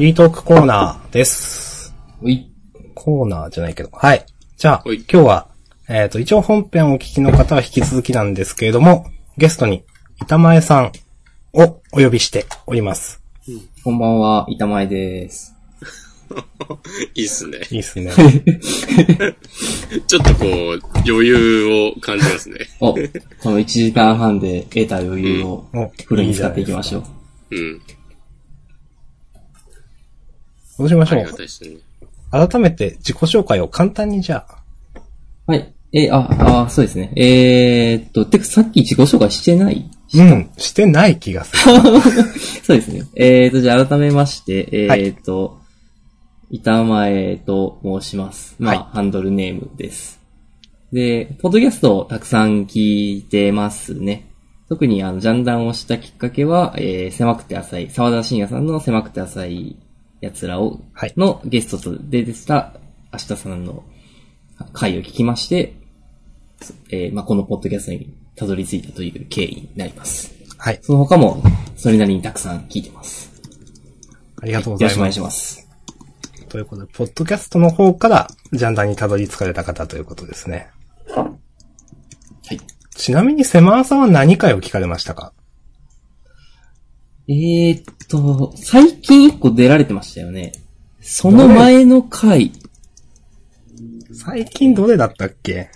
フリートークコーナーです。うい。コーナーじゃないけど。はい。じゃあ、はい今日は、えっ、と、一応本編をお聞きの方は引き続きなんですけれども、ゲストに板前さんをお呼びしております。こんばんは、板前です。いいっすね。いいっすね。ちょっとこう、余裕を感じますね。お、この1時間半で得た余裕をおフルに使っていきましょう。うん。どうしましょありがたいですね。う。改めて自己紹介を簡単にじゃあ。はい。えーあ、あ、そうですね。えーっと、てかさっき自己紹介してない？うん、してない気がする。そうですね。えーっと、じゃあ改めまして、えーっと、板前と申します。まあ、はいハンドルネームです。で、ポッドキャストをたくさん聞いてますね。特にあの、ジャンダンをしたきっかけは、えー、狭くて浅い、沢田信也さんの狭くて浅い奴らを、はいのゲストと出てた明日さんの回を聞きまして、えーまあ、このポッドキャストにたどり着いたという経緯になります。はい。その他も、それなりにたくさん聞いてます。ありがとうごよろしくお願いざいます。します。ということで、ポッドキャストの方からジャンダンにたどり着かれた方ということですね。はい。ちなみに、セマーさんは何回を聞かれましたか？えー、っと、最近一個出られてましたよね。その前の回、最近どれだったっけ？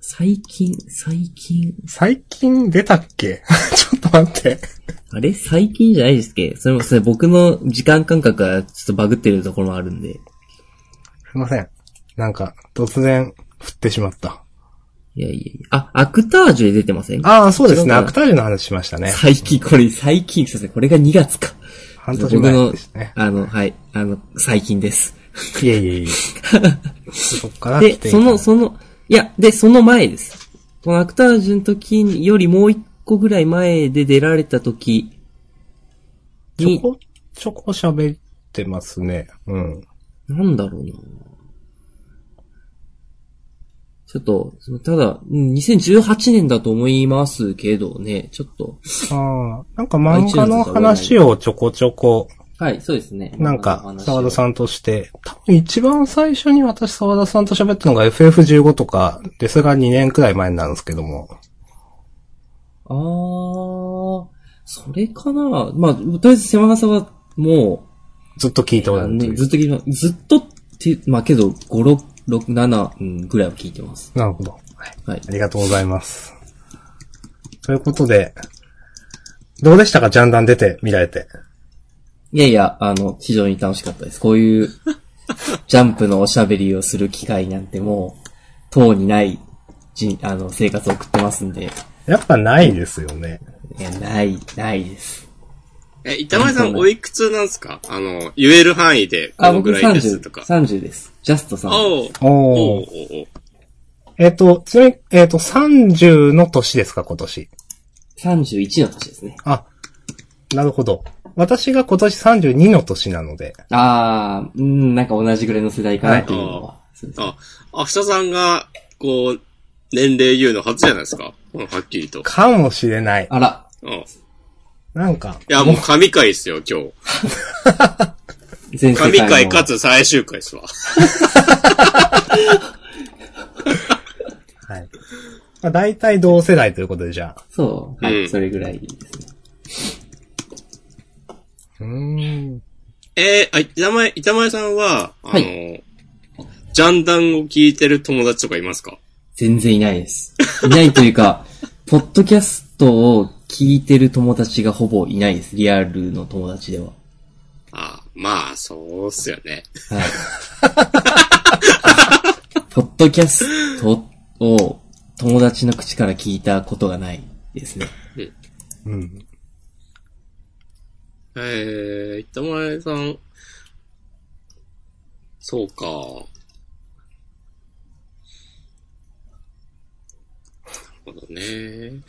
最近、最近、最近出たっけ？ちょっと待って。あれ？最近じゃないですっけ？それも、それ僕の時間感覚がちょっとバグってるところもあるんで。すいません。なんか、突然、振ってしまった。いやいやいや。あ、アクタージュで出てませんああ、そうですね。アクタージュの話しましたね。最近、これ最近、すいません。これが2月か。半年前ですね、。あの、はい、あの、最近です。いえいえいえ。そっからでその、その、いや、で、その前です。このアクタージュの時よりもう一個ぐらい前で出られた時に、ちょこ、ちょこ喋ってますね。うん。なんだろうな。ちょっと、ただ、うん2018年だと思いますけどね、ちょっと。ああ、なんか漫画の話をちょこちょこ、はい、そうですね。なんか、沢田ん。さんとして、多分一番最初に私沢田さんと喋ったのが FF15 とか、で、それが2年くらい前になるんですけども。あー、それかなまあ、とりあえず狭さはもずっと聞いておう、られるね、ずっと聞いて。ずっとって、まあけど、5、6、6、7、うん、ぐらいは聞いてます。なるほど。はい。はいあ。りがとうございます。ということで、どうでしたか？ジャンダン出て、見られて。いやいや、あの、非常に楽しかったです。こういう、ジャンプのおしゃべりをする機会なんてもう、当にない、じあの、生活を送ってますんで、やっぱないですよね。いや、ない、ないです。え、板前さんおいくつなんですか？あの、言える範囲で、こあ、僕のぐらいです30とか、。30です。ジャストさん。おうおえっ、と、ちなみに、えっ、と、30の年ですか、今年？31の年ですね。あ、なるほど。私が今年32の年なので、あー、うん、なんか同じぐらいの世代かなっていうのは。あ、明日さんが、こう、年齢言うの初じゃないですか？うんはっきりと。かもしれない。あら、うん。いなんか、や、もう神回っすよ、今日。神回かつ最終回っすわ。はい。まあ、大体同世代ということで、じゃあ。そう、はい、うんそれぐらいですね。うーん。えー、あ、板前、板前さんは、あの、はいジャンダンを聞いてる友達とかいますか？全然いないです。いないというか、ポッドキャストを聞いてる友達がほぼいないです。リアルの友達では。あまあ、そうっすよね。はい。ポッドキャストを友達の口から聞いたことがないですね。うん。えー、板前さん、そうか。なるほどね。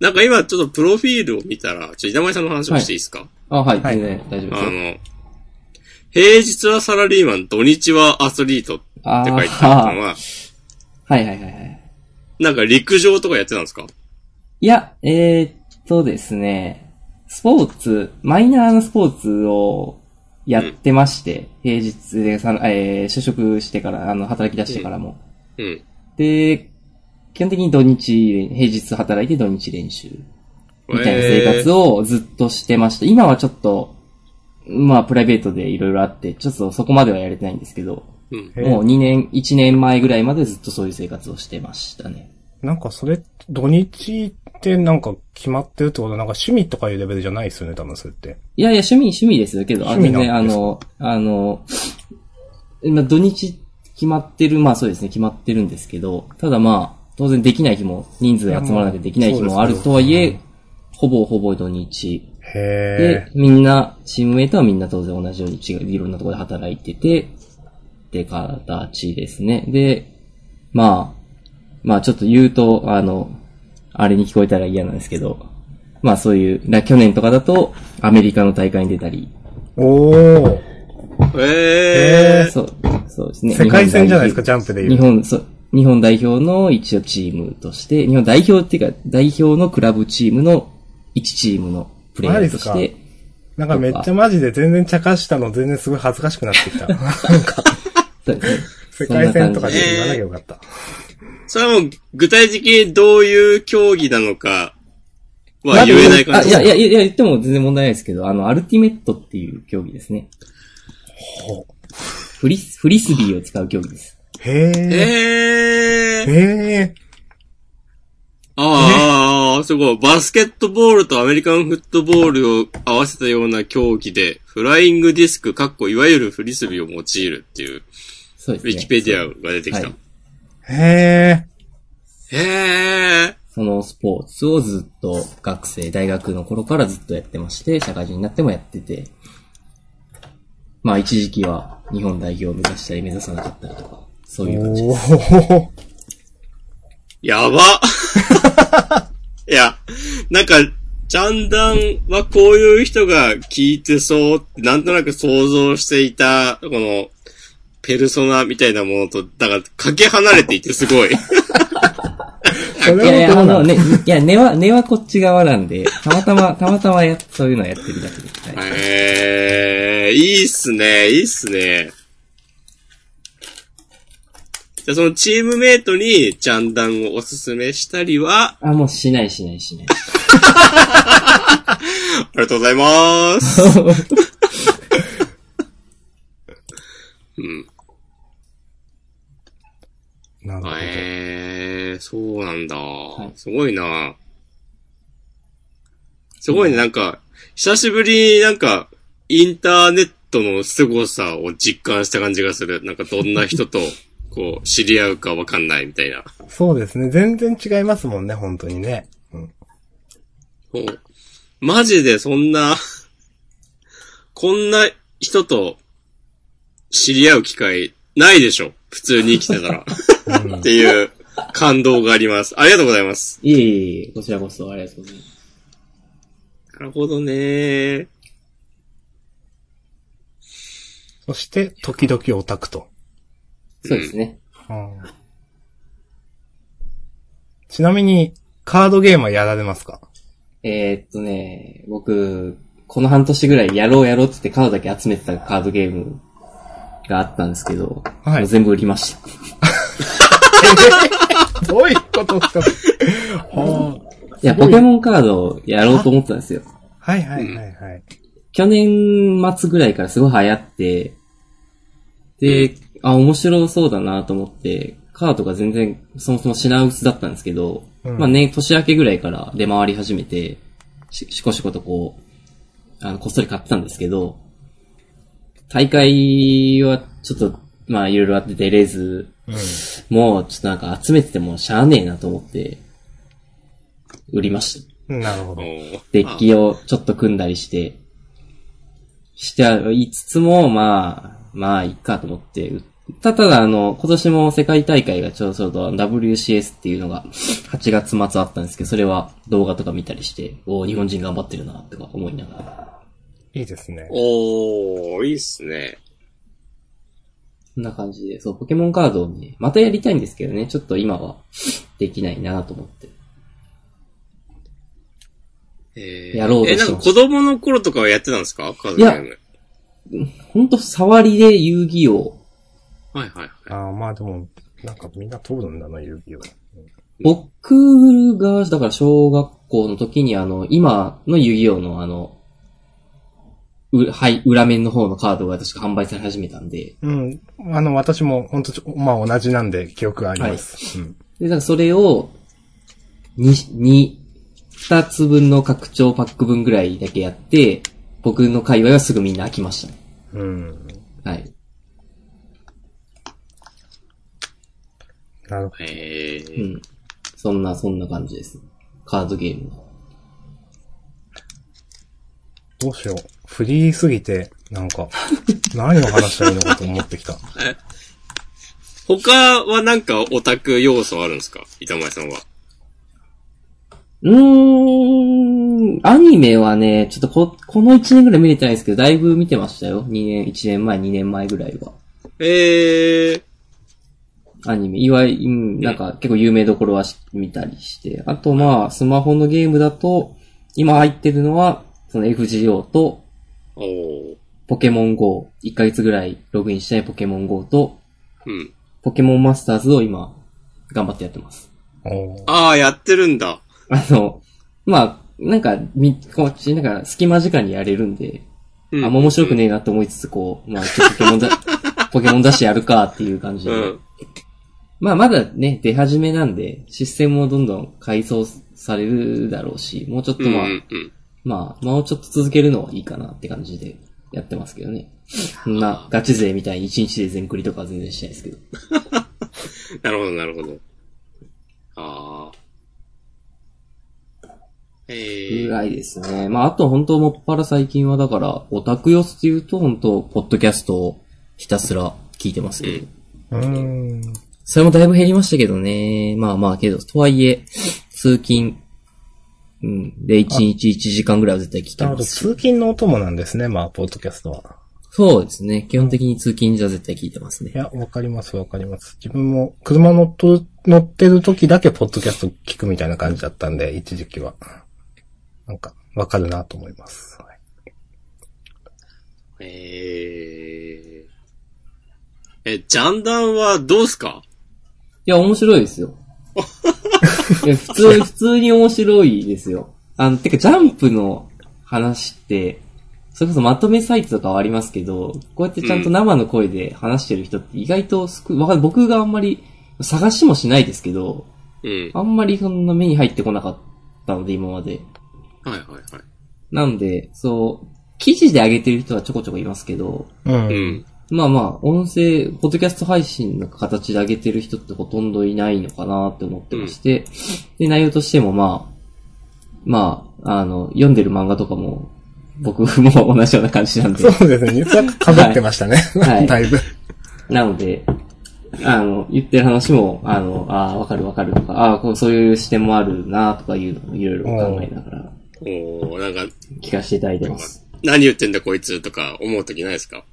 なんか今ちょっとプロフィールを見たら、ちょっと板前さんの話をしていいですか、あ、はい、はい。全然大丈夫ですよ。あの、平日はサラリーマン、土日はアスリートってあ書いてあるのは、はいはいはいはい。なんか陸上とかやってたんですか？いや、えー、っとですね、スポーツ、マイナーなスポーツをやってまして、平日でさ、えー就職してから、あの、働き出してからも。うん。で、基本的に土日、平日働いて土日練習。みたいな生活をずっとしてました。今はちょっと、まあ、プライベートでいろいろあって、ちょっとそこまではやれてないんですけど、うん。もう2年、1年前ぐらいまでずっとそういう生活をしてましたね。なんかそれ、土日ってなんか決まってるってことはなんか趣味とかいうレベルじゃないですよね、多分それって。いやいや、趣味、趣味ですけど、あ趣味全然、あなんですか？の、あの、まあ、土日決まってる、まあそうですね、決まってるんですけど、ただまあ、当然できない日も、人数が集まらなきゃできない日もあるとはいえほぼほぼ土日。へで、みんな、チームメイトはみんな当然同じように違う、いろんなところで働いてて、って形ですね。で、まあ、まあちょっと言うと、あの、あれに聞こえたら嫌なんですけど、まあそういう、な去年とかだと、アメリカの大会に出たり、ー。おー。えー。そう、そうですね。世界戦じゃないですか、日ジャンプで言う。日本、そう、日本代表の一応チームとして、日本代表っていうか、代表のクラブチームの一チームのプレイヤーとして、なんかめっちゃマジで全然茶化したの全然すごい恥ずかしくなってきた。世界戦とかで言わなきゃよかった。それはもう、具体的にどういう競技なのかは言えない感じあいやいやいや、言っても全然問題ないですけど、あの、アルティメットっていう競技ですね。ほフリス、フリスビーを使う競技です。へー。えー。へー。ああ、すごい。バスケットボールとアメリカンフットボールを合わせたような競技で、フライングディスク、かっこいわゆるフリスビーを用いるっていう、そうですね。ウィキペディアが出てきた。はいへへえ。そのスポーツをずっと学生、大学の頃からずっとやってまして、社会人になってもやってて、まあ一時期は日本代表を目指したり目指さなかったりとか、そうー。いう感じでおす。ー。やば いや、なんか、ジャンダンはこういう人が聞いてそうってなんとなく想像していた、この、ペルソナみたいなものと、だから、かけ離れていてすごい。そいやいや、あのね、いや、根は、根はこっち側なんで、たまたま、たまたまや、そういうのやってるだけで。はいえー、いいっすね、いいっすね。じゃあそのチームメイトにジャンダンをおすすめしたりは、あ、もうしないしないしない。ありがとうございます。うん。なるほど。えー、そうなんだ。いすごいな。すごいね、なんか、久しぶりになんか、インターネットの凄さを実感した感じがする。なんかどんな人と、こう、知り合うかわかんないみたいな。そうですね。全然違いますもんね、本当にね。うん。もうマジでそんな、こんな人と知り合う機会ないでしょ普通に生きてたら。っていう感動があります。ありがとうございます。いえいえ、こちらこそありがとうございます。なるほどね。そして、時々オタクと。そうですね。うんちなみに、カードゲームはやられますか？えー、っとね、僕、この半年ぐらいやろうやろうって言ってカードだけ集めてたカードゲームがあったんですけど、はい全部売りました。どういうことですか？はいや、ポケモンカードをやろうと思ってたんですよ。はいはいはいはい。去年末ぐらいからすごい流行って、で、あ、面白そうだなと思って、カードが全然そもそも品薄だったんですけど、うんまあね、年明けぐらいから出回り始めて、し、しこしことこう、あの、こっそり買ってたんですけど、大会はちょっと、まあいろいろあって出れず、もうちょっとなんか集めててもしゃあねえなと思って、売りました。うん。なるほど。デッキをちょっと組んだりして、してはいつつも、まあ、まあ、いいかと思って。たただ、あの、今年も世界大会がちょうど WCS っていうのが8月末あったんですけど、それは動画とか見たりして、おー日本人頑張ってるな、とか思いながら。いいですね。おー、いいっすね。こんな感じで、そう、ポケモンカードをね、またやりたいんですけどね、ちょっと今はできないなと思って。えーやろうとえ、してますなんか子供の頃とかはやってたんですか？カードゲーム。ほんと触りで遊戯王。はいはいはい。ああ、まあでも、なんかみんな通るんだな、遊戯王。僕が、だから小学校の時にあの、今の遊戯王のあの、う、はい、裏面の方のカードが確か販売され始めたんで、うん。あの、私も本当まあ同じなんで記憶があります。うん。で、だからそれを、に、に、二つ分の拡張パック分ぐらいだけやって、僕の界隈はすぐみんな飽きましたね。うん。はい。なるほへえ。うん。そんな、そんな感じです。カードゲームの。ど。どうしよう。フリーすぎて、なんか、何を話したらいいのかと思ってきた。他はなんかオタク要素あるんですか？板前さんは。うーん、アニメはね、ちょっとこ、この1年ぐらい見れてないんですけど、だいぶ見てましたよ。2年、1年前、2年前ぐらいは。ええアニメ。いわゆる、うんなんか結構有名どころはし見たりして。あとまあ、スマホのゲームだと、今入ってるのは、その FGO と。ポケモン GO。1ヶ月ぐらいログインしてないポケモン GO と、うん。ポケモンマスターズを今、頑張ってやってます。ああ、やってるんだ。あの、まあ、なんか、み、こっち、なんか、隙間時間にやれるんで、うん。あんま面白くねえなって思いつつ、こう、まあ、ちょっとポケモンだ、ポケモン出してやるかっていう感じで。うん。まあ、まだね、出始めなんで、システムもどんどん改装されるだろうし、もうちょっとうん。まあ、うん。まあ、もうちょっと続けるのはいいかなって感じでやってますけどね。そんな、ガチ勢みたいに1日で全クリとかは全然しないですけど。なるほど、なるほど。ああ。ええぐらいですね。まあ、あと本当もっぱら最近はだから、オタク寄せっていうと本当ポッドキャストをひたすら聞いてますけど。うーん。それもだいぶ減りましたけどね。まあまあけど、とはいえ、通勤、うん。で、1日1時間ぐらいは絶対聞いてなるほど。ますし。通勤のお供なんですね、まあ、ポッドキャストは。そうですね。基本的に通勤じゃ絶対聞いてますねい。や、わかります、わかります。自分も車乗っと乗ってる時だけポッドキャスト聞くみたいな感じだったんで、一時期は。なんか、わかるなと思います。はいえええ、ジャンダンはどうすか？いや、面白いですよ。いや、普通、普通に面白いですよ。あの、てか、ジャンプの話って、それこそまとめサイトとかはありますけど、こうやってちゃんと生の声で話してる人って意外と少わかん僕があんまり探しもしないですけど、うん。あんまりそんな目に入ってこなかったので、今まで。はいはいはい。なんで、そう、記事で上げてる人はちょこちょこいますけど、うん。うん。ままあまあ、音声、ポッドキャスト配信の形で上げてる人ってほとんどいないのかなって思ってまして、で、内容としてもまあ、まあ、あの、読んでる漫画とかも、僕も同じような感じなんで、そうですね。実は被ってましたね。はいだいぶ。ななので、あの、言ってる話も、あの、ああ、わかるわかるとか、ああ、こうそういう視点もあるなとかいうのをいろいろ考えながらおーなんか、聞かせていただいてます。何言ってんだこいつとか思うときないですか？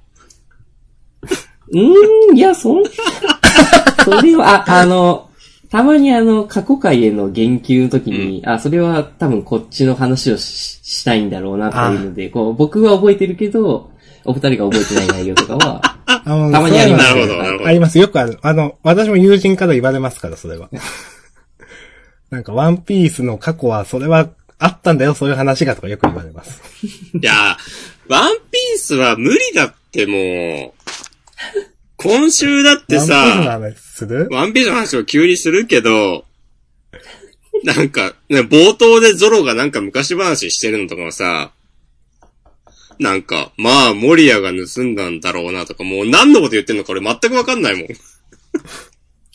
うーん、いや、そんな、それは、あ、あの、たまにあの、過去回への言及の時に、あ、それは多分こっちの話をししたいんだろうなっていうので、こう、僕は覚えてるけど、お二人が覚えてない内容とかは、たまにありますなるほど、なるほど。あります。よくある。あの、私も友人から言われますから、それは。なんか、ワンピースの過去は、それは、あったんだよ、そういう話がとかよく言われます。いや、ワンピースは無理だってもう、今週だってワンピースのさ、話する？ワンピースの話を急にするけど、なんか、ね、冒頭でゾロがなんか昔話してるのとかもさ、なんか、まあ、モリアが盗んだんだろうなとか、もう何のこと言ってんのか俺全くわかんないもん。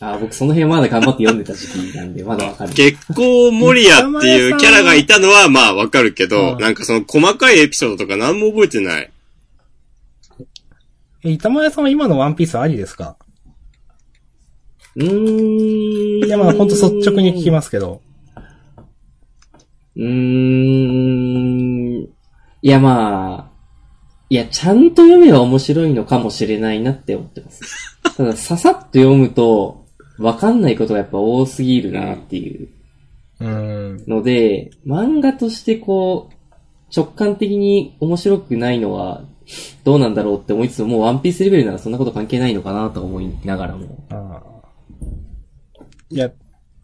あ、僕その辺まだ頑張って読んでた時期なんで、まだわかる。月光モリアっていうキャラがいたのはまあわかるけど、うんなんかその細かいエピソードとか何も覚えてない。え、板前さんは今のワンピースありですか？うーん。いや、まあ、ほんと率直に聞きますけど。うーん。いや、まあ、いや、ちゃんと読めば面白いのかもしれないなって思ってます。ただ、ささっと読むと、わかんないことがやっぱ多すぎるなっていううーん。ので、漫画としてこう、直感的に面白くないのはどうなんだろうって思いつつも、もうワンピースレベルならそんなこと関係ないのかなと思いながらも。ああ。いや、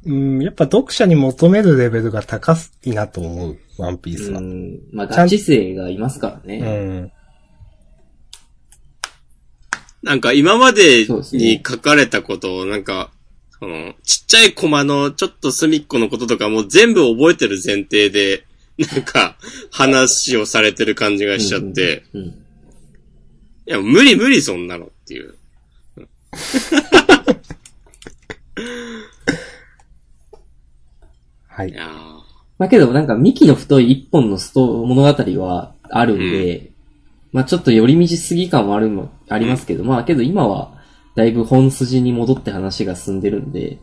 うん、やっぱ読者に求めるレベルが高いなと思う、ワンピースは。うん。まあ、ガチ勢がいますからうね。ん。なんか今までに書かれたことを、なんか、その、ちっちゃいコマのちょっと隅っこのこととかも全部覚えてる前提で、なんか、話をされてる感じがしちゃって、うん。いや、無理無理そんなのっていう。はいい。まあけど、なんか、幹の太い一本のスト物語はあるんで、まあちょっと寄り道すぎ感もあるも、ありますけど、まあけど今は、だいぶ本筋に戻って話が進んでるんで、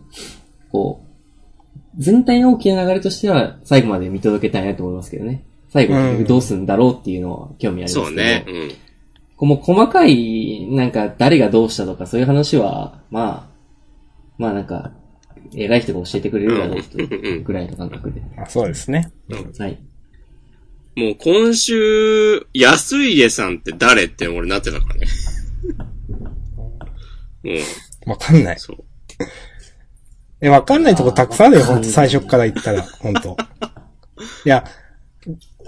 こう、全体の大きな流れとしては、最後まで見届けたいなと思いますけどね。最後どうするんだろうっていうのは興味ありますけど。そうね。うん。もう細かい、なんか誰がどうしたとかそういう話は、まあ、まあなんか、偉い人が教えてくれるだろうというぐらいの感覚で。あそうですね。はい。もう今週、安家さんって誰って俺なってたからね。もわかんない。う、そう。え、わかんないとこたくさんあるよ、ほんと最初っから言ったら、ほんと。いや、あ、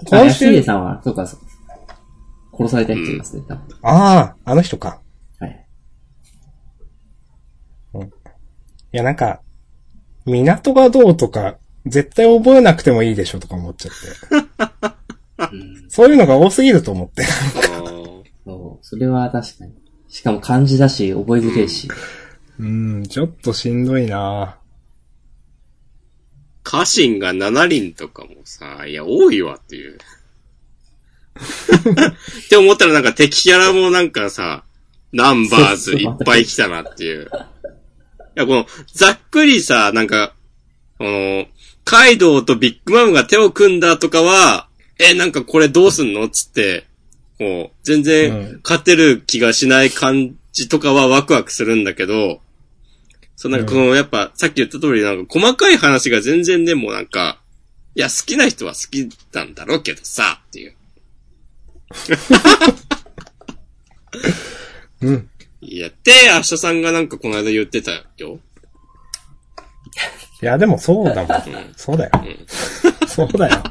今安家週、さんは、そうか、そう殺された人いますね、多分。ああ、あの人か。はい。いや、なんか、港がどうとか、絶対覚えなくてもいいでしょとか思っちゃって。うん。そういうのが多すぎると思って。そう。それは確かに。しかも漢字だし、覚えづれえし。うん、ちょっとしんどいな家臣が7輪とかもさ、いや、多いわっていう。って思ったらなんか敵キャラもなんかさ、ナンバーズいっぱい来たなっていう。いや、この、ざっくりさ、なんか、この、カイドウとビッグマムが手を組んだとかは、え、なんかこれどうすんのつって、こう、全う然ん勝てる気がしない感じとかはワクワクするんだけど、そう、なんかこの、やっぱ、さっき言った通り、なんか細かい話が全然でもなんか、いや、好きな人は好きなんだろうけどさ、っていう。うん。いや、って、明日さんがなんかこの間言ってたよ。いや、でもそうだもん。そうだよ。そうだよ。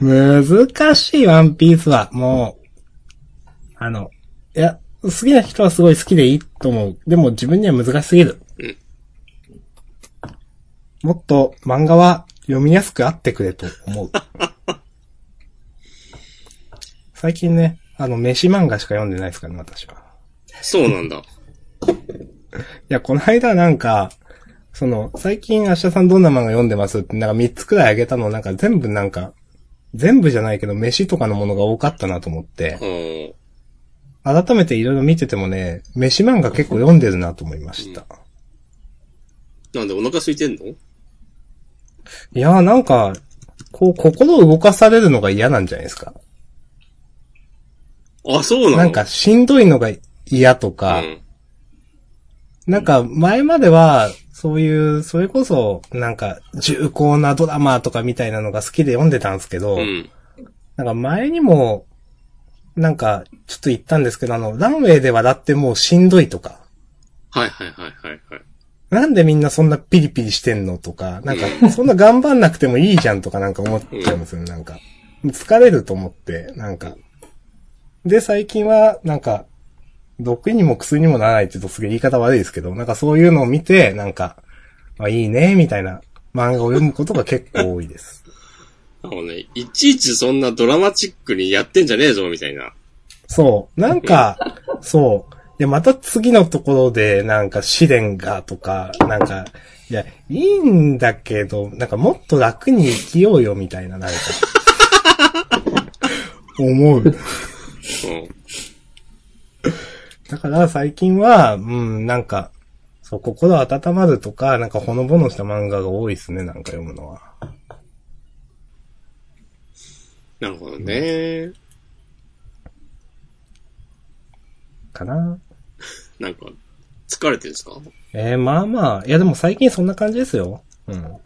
難しいワンピースは、もう、あの、いや、好きな人はすごい好きでいいと思う。でも自分には難しすぎる。うんもっと漫画は読みやすくあってくれと思う。最近ね、あの、飯漫画しか読んでないですからね、私は。そうなんだ。いや、この間なんか、その、最近明日さんどんな漫画読んでますって、なんか3つくらいあげたの、なんか全部なんか、全部じゃないけど、飯とかのものが多かったなと思って、うん。改めていろいろ見ててもね、飯漫画結構読んでるなと思いました。なんでお腹空いてんの？いやーなんか、こう、心を動かされるのが嫌なんじゃないですか。あ、そうなの？なんか、しんどいのが嫌とうか、ん。なんか、前までは、そういう、それこそ、なんか、重厚なドラマとかみたいなのが好きで読んでたんですけど、うん。なんか前にも、なんか、ちょっと言ったんですけど、あの、ランウェイで笑ってもうしんどいとか、はいはいはいはいはい。なんでみんなそんなピリピリしてんのとか、なんか、そんな頑張んなくてもいいじゃんとかなんか思っちゃうんですよね、なんか。疲れると思って、なんか。で、最近は、なんか、毒にも薬にもならないって言うとすげえ言い方悪いですけど、なんかそういうのを見て、なんか、あ、いいね、みたいな漫画を読むことが結構多いです。あのね、いちいちそんなドラマチックにやってんじゃねえぞ、みたいな。そう。なんか、そう。で、また次のところで、なんか試練がとか、なんか、いや、いいんだけど、なんかもっと楽に生きようよ、みたいな、なんか。思う。うん。だから最近は、うん、なんか、そう、心温まるとか、なんかほのぼのした漫画が多いですね、なんか読むのは。なるほどね。かな。なんか、疲れてるんですか？えー、まあまあ、いやでも最近そんな感じですよ。うん。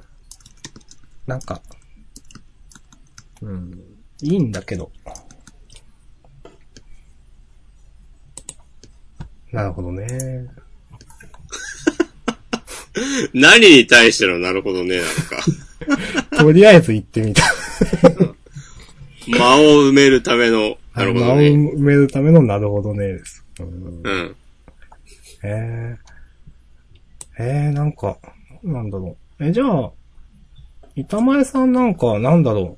なんか、うん、いいんだけど。なるほどね。何に対してのなるほどね、なんか。とりあえず行ってみた。間を埋めるための、なるほ間をどね。埋めるためのなるほどねです。うんうん。えー、えー、なんか、なんだろう。え、じゃあ、板前さんなんか、なんだろ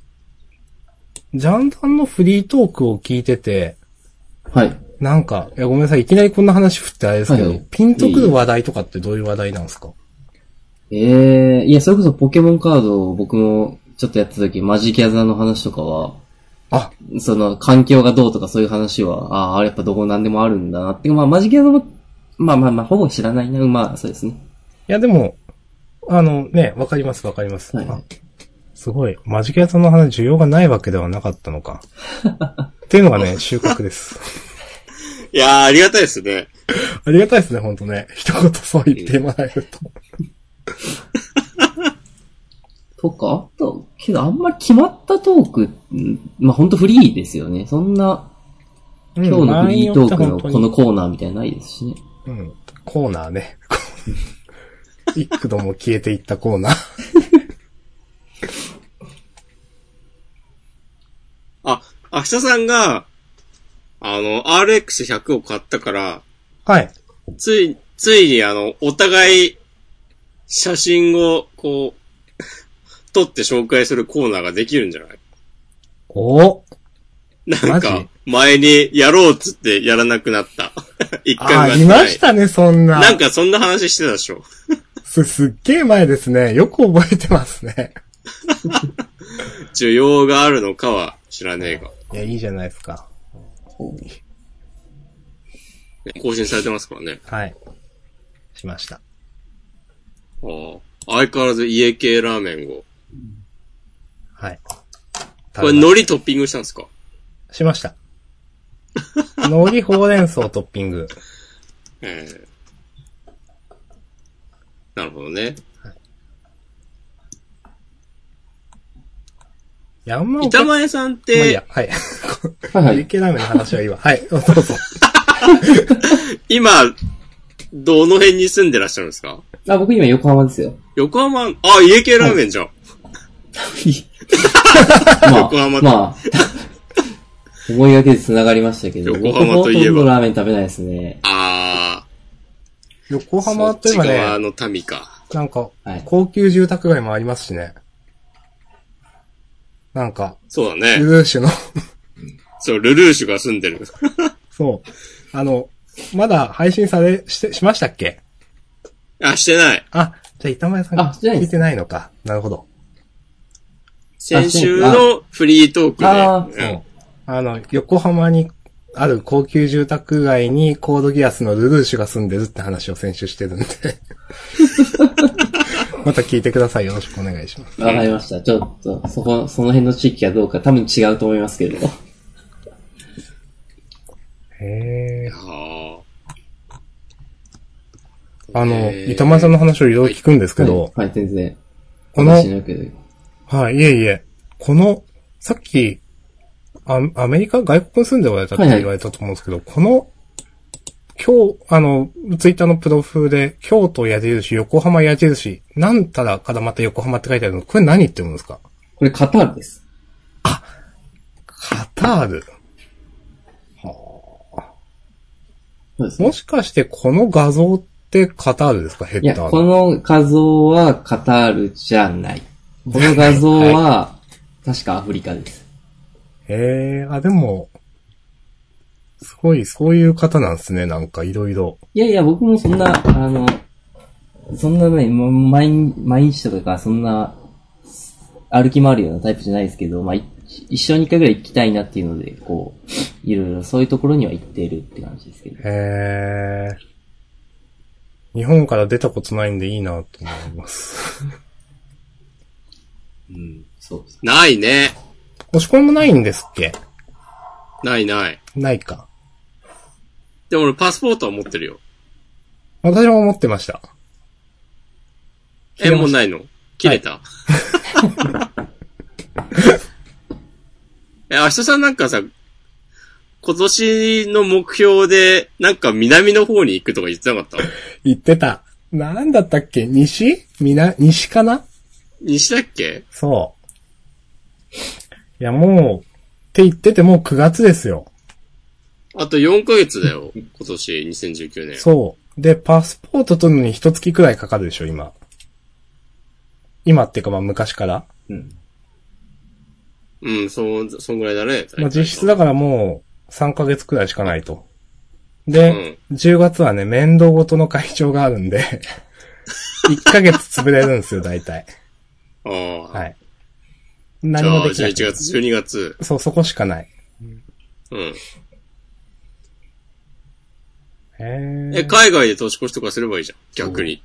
う。ジャンダンのフリートークを聞いてて、はい。なんか、いやごめんなさい、いきなりこんな話振ってあれですけど、はいはいピンとくる話題とかってどういう話題なんですか？ええいや、それこそポケモンカードを僕もちょっとやった時、マジギャザーの話とかは、あ、その、環境がどうとかそういう話は、ああ、あれやっぱどこなんでもあるんだなっていう、まあ、マジギャザーも、まあまあまあ、ほぼ知らないな。まあ、そうですね。いやでも、あのね、わかりますわかります。はいあすごい。マジキャさんの話需要がないわけではなかったのか。っていうのがね、収穫です。いやー、ありがたいですね。ありがたいですね、ほんとね。一言そう言ってもらえると。とか、あと、けどあんまり決まったトーク、んまあほんとフリーですよね。そんな、今日のフリートークのこのコーナーみたいなのないですしね。うん。コーナーね。幾度も消えていったコーナー。あ、明日さんが、あの、RX100 を買ったから、はい。つい、ついにあの、お互い、写真を、こう、撮って紹介するコーナーができるんじゃない？お？なんマかジ、前にやろうっつってやらなくなった。一回もあ、いやってない。ましたね、そんな。なんかそんな話してたでしょ？す、すっげえ前ですね。よく覚えてますね。需要があるのかは知らねえが。いや、いいじゃないですか。ね更新されてますからね。はい。しました。ああ相変わらず家系ラーメンを。はい。これ海苔トッピングしたんですか？しました。海苔ほうれん草トッピング。ええなるほどね。いや、あんまお板客前さんっまあいいてや、、はい。はいはい。家系ラーメンの話はいいわ。はい、どうぞ。今、どの辺に住んでらっしゃるんですか？あ、僕今横浜ですよ。横浜、あ、家系ラーメンじゃん。まあ、横浜とまあ、思いがけで繋がりましたけど、横浜といえば僕ほとんどラーメン食べないですね。あ横あ、浜といえばね、の民か。なんかはい、高級住宅街もありますしね。なんか、そうだね。ルルーシュの、そう、ルルーシュが住んでる。そう。あの、まだ配信され、して、しましたっけ？あ、してない。あ、じゃあ板前さんあ聞いてないのか。なるほど。先週のフリートークで。あーそう。あの、横浜にある高級住宅街にコードギアスのルルーシュが住んでるって話を先週してるんで。また聞いてください。よろしくお願いします。わかりました。ちょっと、そこ、その辺の地域はどうか多分違うと思いますけれど。へえ。ああの、板前さんの話をいろいろ聞くんですけど、はい、はい、全然。このはい、いえいえ、この、さっき、アアメリカ、外国に住んでおられたってはいはい言われたと思うんですけど、この、今日、あの、ツイッターのプロフで、京都矢印、横浜矢印、なんたらからまた横浜って書いてあるの、これ何言ってるんですか？これカタールです。カタール。そうですね。もしかしてこの画像ってカタールですか？ヘいや、ッダーこの。の画像はカタールじゃない。この画像は、確かアフリカです。へえ、あ、でも、すごい、そういう方なんですね、なんかいろいろ。いやいや、僕もそんな、あの、そんなね、もう毎日毎日とかそんな、歩き回るようなタイプじゃないですけど、まあ、い一生に一回ぐらい行きたいなっていうので、こう、いろいろそういうところには行ってるって感じですけど。へえ。日本から出たことないんでいいなと思います。うん、そうです。ないね。押し込みもないんですっけ？ないない。ないか。でも俺パスポートは持ってるよ。私も思ってました。切え、もうないの？切れた、え、明日さんなんかさ、今年の目標で、なんか南の方に行くとか言ってなかった？言ってた。なんだったっけ？西？みな、西かな？西だっけ？そう。いや、もう、って言っててもう9月ですよ。あと4ヶ月だよ。今年、2019年。そう。で、パスポート取るのに一月くらいかかるでしょ、今。今っていうかまあ昔から。うん。うん、そう、そんぐらいだね。まあ実質だからもう3ヶ月くらいしかないと。で、10月はね、面倒ごとの会長があるんで、1ヶ月潰れるんですよ、大体。ああ。はい。じ何も11できない。月、12月。そう、そこしかない。うん。へえ、海外で年越しとかすればいいじゃん。逆に。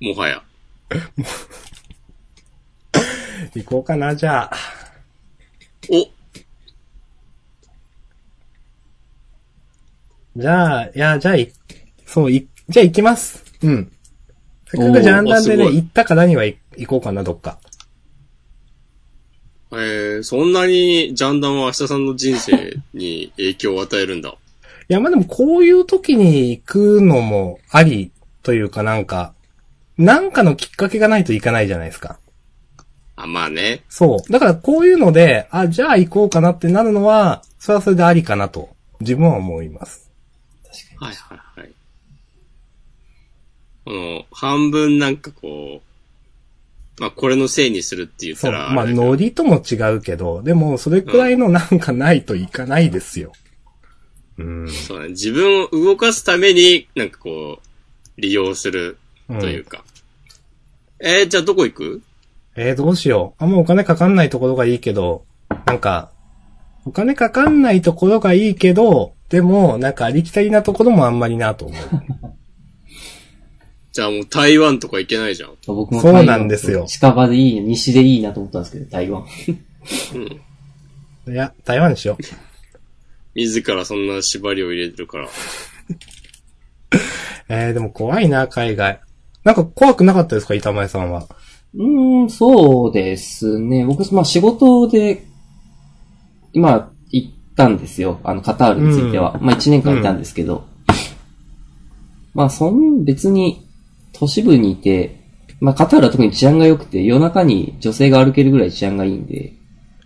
もはや。行こうかな、じゃあ。おじゃあ、いや、じゃあ、い、そう、い、じゃあ行きます。うん。せっかくジャンダンでね、おーすごい行ったからには行行こうかな、どっか。えー、そんなにジャンダンは明日さんの人生に影響を与えるんだ。いや、まあでもこういう時に行くのもありというかなんか、なんかのきっかけがないといかないじゃないですか。あ、まあね。そう。だからこういうので、あ、じゃあ行こうかなってなるのは、それはそれでありかなと、自分は思います。はいはいはい。この、半分なんかこう、まあこれのせいにするって言っそう。たらまあ、ノリとも違うけど、でも、それくらいのなんかないといかないですよ。うん。そうね。自分を動かすために、なんかこう、利用するうんというか。えー、じゃあどこ行く？えー、どうしよう。あんまお金かかんないところがいいけど、なんか、お金かかんないところがいいけど、でも、なんかありきたりなところもあんまりなと思う。じゃあもう台湾とか行けないじゃん。僕もそうなんですよ近場でいい、西でいいなと思ったんですけど、台湾。うん。いや、台湾にしよう。自らそんな縛りを入れてるから。えー、でも怖いな、海外。なんか怖くなかったですか、板前さんは？うーん、そうですね。僕、まあ仕事で、今、行ったんですよ。あの、カタールについては。まあ一年間いたんですけど。まあ、そん、別に、都市部にいて、まあカタールは特に治安が良くて、夜中に女性が歩けるぐらい治安がいいんで、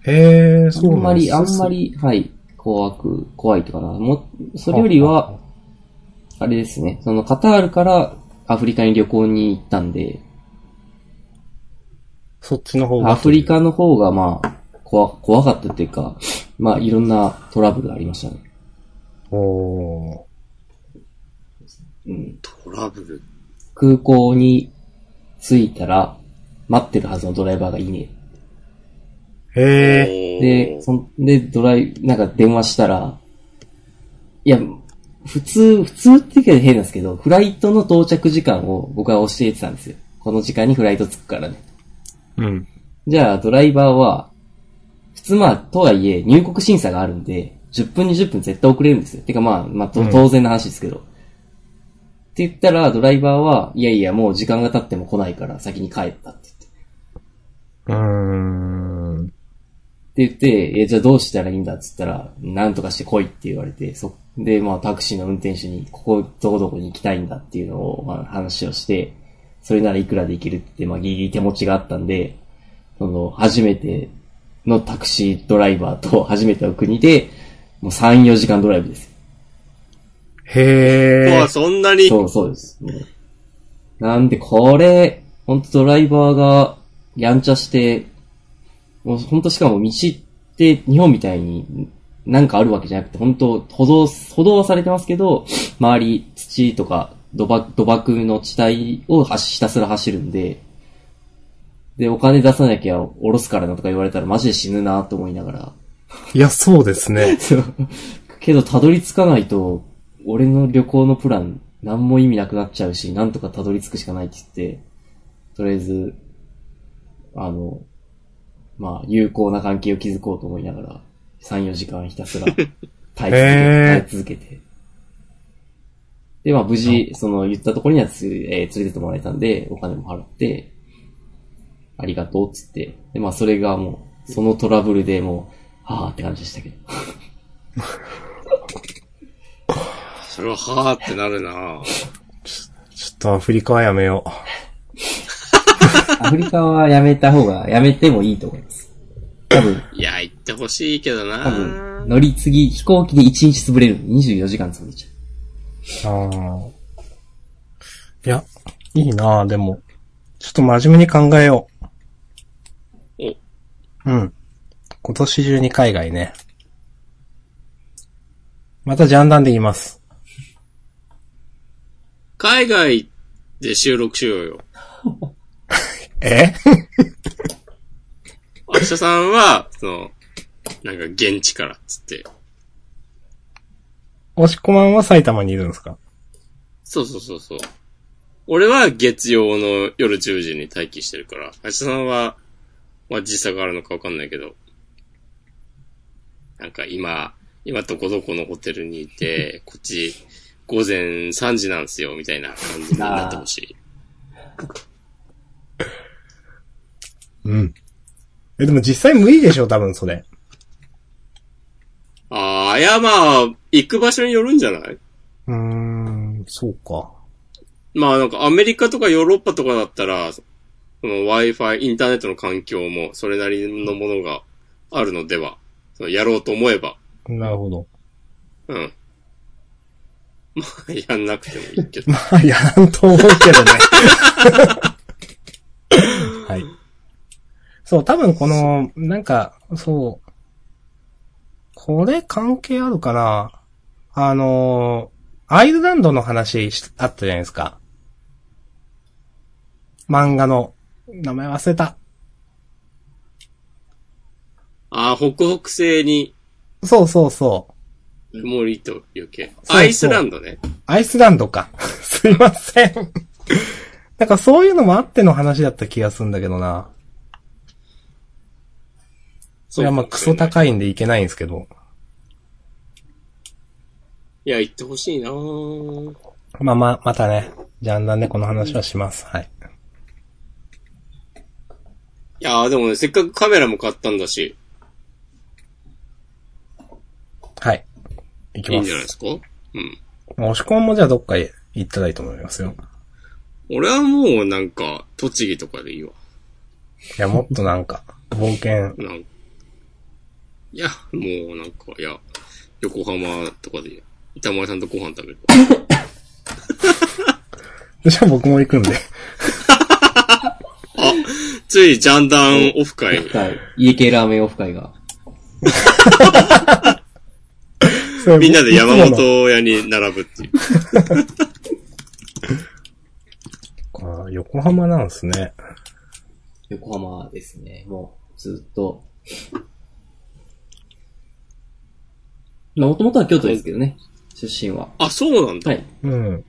へー、あそうなんですんまり、あんま。り、はい、怖く、怖いとかな。も、それよりは、あれですね、そのカタールからアフリカに旅行に行ったんで、そっちの方が。アフリカの方がまあ、怖、怖かったっていうか、まあいろんなトラブルありましたね。おー。うん。トラブル。空港に着いたら、待ってるはずのドライバーがいねへー。おーで、そんで、ドライ、なんか電話したら、いや、普通、普通って言うけど変なんですけど、フライトの到着時間を僕は教えてたんですよ。この時間にフライト着くからね。うん。じゃあ、ドライバーは、普通まあ、とはいえ、入国審査があるんで、10分20分絶対遅れるんですよ。てかまあ、まあ、とうん当然の話ですけど。って言ったら、ドライバーは、いやいや、もう時間が経っても来ないから先に帰ったって言って。うーん。って言って、え、じゃあどうしたらいいんだっつったら、なんとかして来いって言われて、そ、で、まあタクシーの運転手に、ここ、どこどこに行きたいんだっていうのを、まあ話をして、それならいくらで行けるって、まあギリギリ手持ちがあったんで、その、初めてのタクシードライバーと初めての国で、もう3、4時間ドライブです。へー。うわそんなに。そうそうです。ねなんで、これ、ほんとドライバーが、やんちゃして、もうほんとしかも道って日本みたいになんかあるわけじゃなくて、本当歩道、歩道はされてますけど、周り土とか土漠、土漠の地帯を走ひたすら走るんで、で、お金出さなきゃ下ろすからなとか言われたらマジで死ぬなと思いながら。いや、そうですね。けど、たどり着かないと、俺の旅行のプラン、何も意味なくなっちゃうし、なんとかたどり着くしかないって言って、とりあえず、あの、まあ、有効な関係を築こうと思いながら、3、4時間ひたすら 耐え続け、耐え続けて。で、まあ、無事、その、言ったところにはつ、えー連れてってもらえたんで、お金も払って、ありがとうっつって。で、まあ、それがもう、そのトラブルでもう、はぁって感じでしたけど。それははーってなるなちょっとアフリカはやめよ アフリカはやめた方が、やめてもいいと思います。多分、いや、行ってほしいけどな多分、乗り継ぎ、飛行機で1日潰れる。24時間潰れちゃう。う。ああ。いや、いいなぁ、でも。ちょっと真面目に考えよお、う。うん。今年中に海外ね。またジャンダンで言います。海外で収録しようよ。え？明日さんは、その、なんか現地からっつって。押し込まんは埼玉にいるんですか？そうそうそうそう。俺は月曜の夜10時に待機してるから、明日さんは、まあ時差があるのかわかんないけど、なんか今、今どこどこのホテルにいて、こっち午前3時なんですよ、みたいな感じになってほしい。うん。え、でも実際無理でしょ、多分それ。ああ、いやまあ、行く場所によるんじゃない？うーん、そうか。まあなんかアメリカとかヨーロッパとかだったら、その Wi-Fi、インターネットの環境もそれなりのものがあるのでは、そのやろうと思えば、なるほど。うん。まあ、やんなくてもいいけど。まあ、やらんと思うけどね。はい。そう、多分この、なんか、そう。これ関係あるかなあの、アイルランドの話しあったじゃないですか。漫画の、名前忘れた。ああ、北北西にそうそうそう。曇りという系。そうアイスランドね。アイスランドか。すいません。なんかそういうのもあっての話だった気がするんだけどな。それはまあクソい。高いんでいけないんですけど。いや、行ってほしいなぁまあまあ、またね、ジャンダンでこの話はします。はい。いやーでもね、せっかくカメラも買ったんだし、はい。行きいいま。んじゃないですすか？うん。まあ押し込んもじゃあどっかへ行ったらいいと思いますよ。俺はもうなんか、栃木とかでいいわ。いや、もっとなんか、冒険。なんいや、もうなんか、いや、横浜とかでいいや板前さんとご飯食べる。じゃあ僕も行くんで。あ、ついジャンダンオフ会オフ。会、家系ラーメンオフ会が。みんなで山本屋に並ぶっていう。あ横浜なんですね。横浜ですね。もう、ずっと。まあ、もともとは京都ですけどね。出身は。あ、そうなんだ。はい。うん。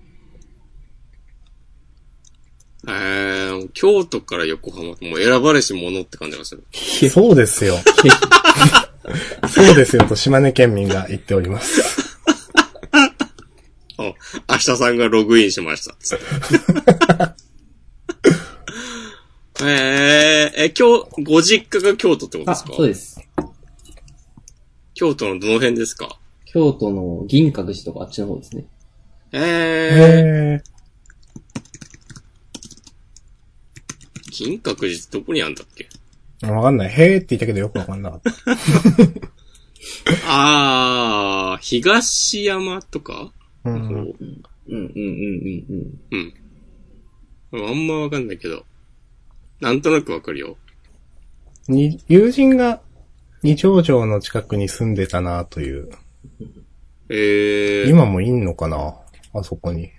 えー、京都から横浜ってもう選ばれし者って感じがする。そうですよ。そうですよと島根県民が言っております。あ、明日さんがログインしました。えー、え、今日、ご実家が京都ってことであ、すか？そうです。京都のどの辺ですか？京都の銀閣寺とかあっちの方ですね。えー、へえ。金閣寺ってどこにあんだっけ？わかんない。へーって言ったけどよくわかんなかった。あー、東山とか？うん。うんうんうんうんうん。うん。あんまわかんないけど。なんとなくわかるよ。に、友人が二条城の近くに住んでたなという。えー、今もいんのかな？あそこに。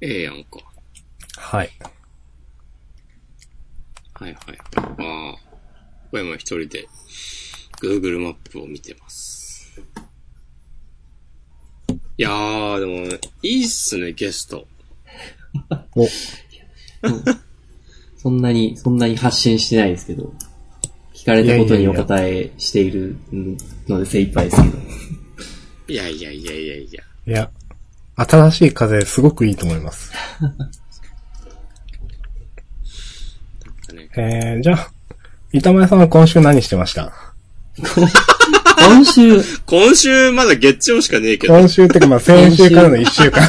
ええやんか。はい。はいはいはい。ああ。小山一人で Google マップを見てます。いやー、でも、いいっすね、ゲスト。お、そんなに、そんなに発信してないですけど、聞かれたことにお答えしているので精一杯ですけど。いやいやいやいやいや。いや、新しい風すごくいいと思います。ね、えー、じゃあ、板前さんは今週何してました？今週、今週まだ月曜しかねえけど。今週ってかまあ先週からの一週間。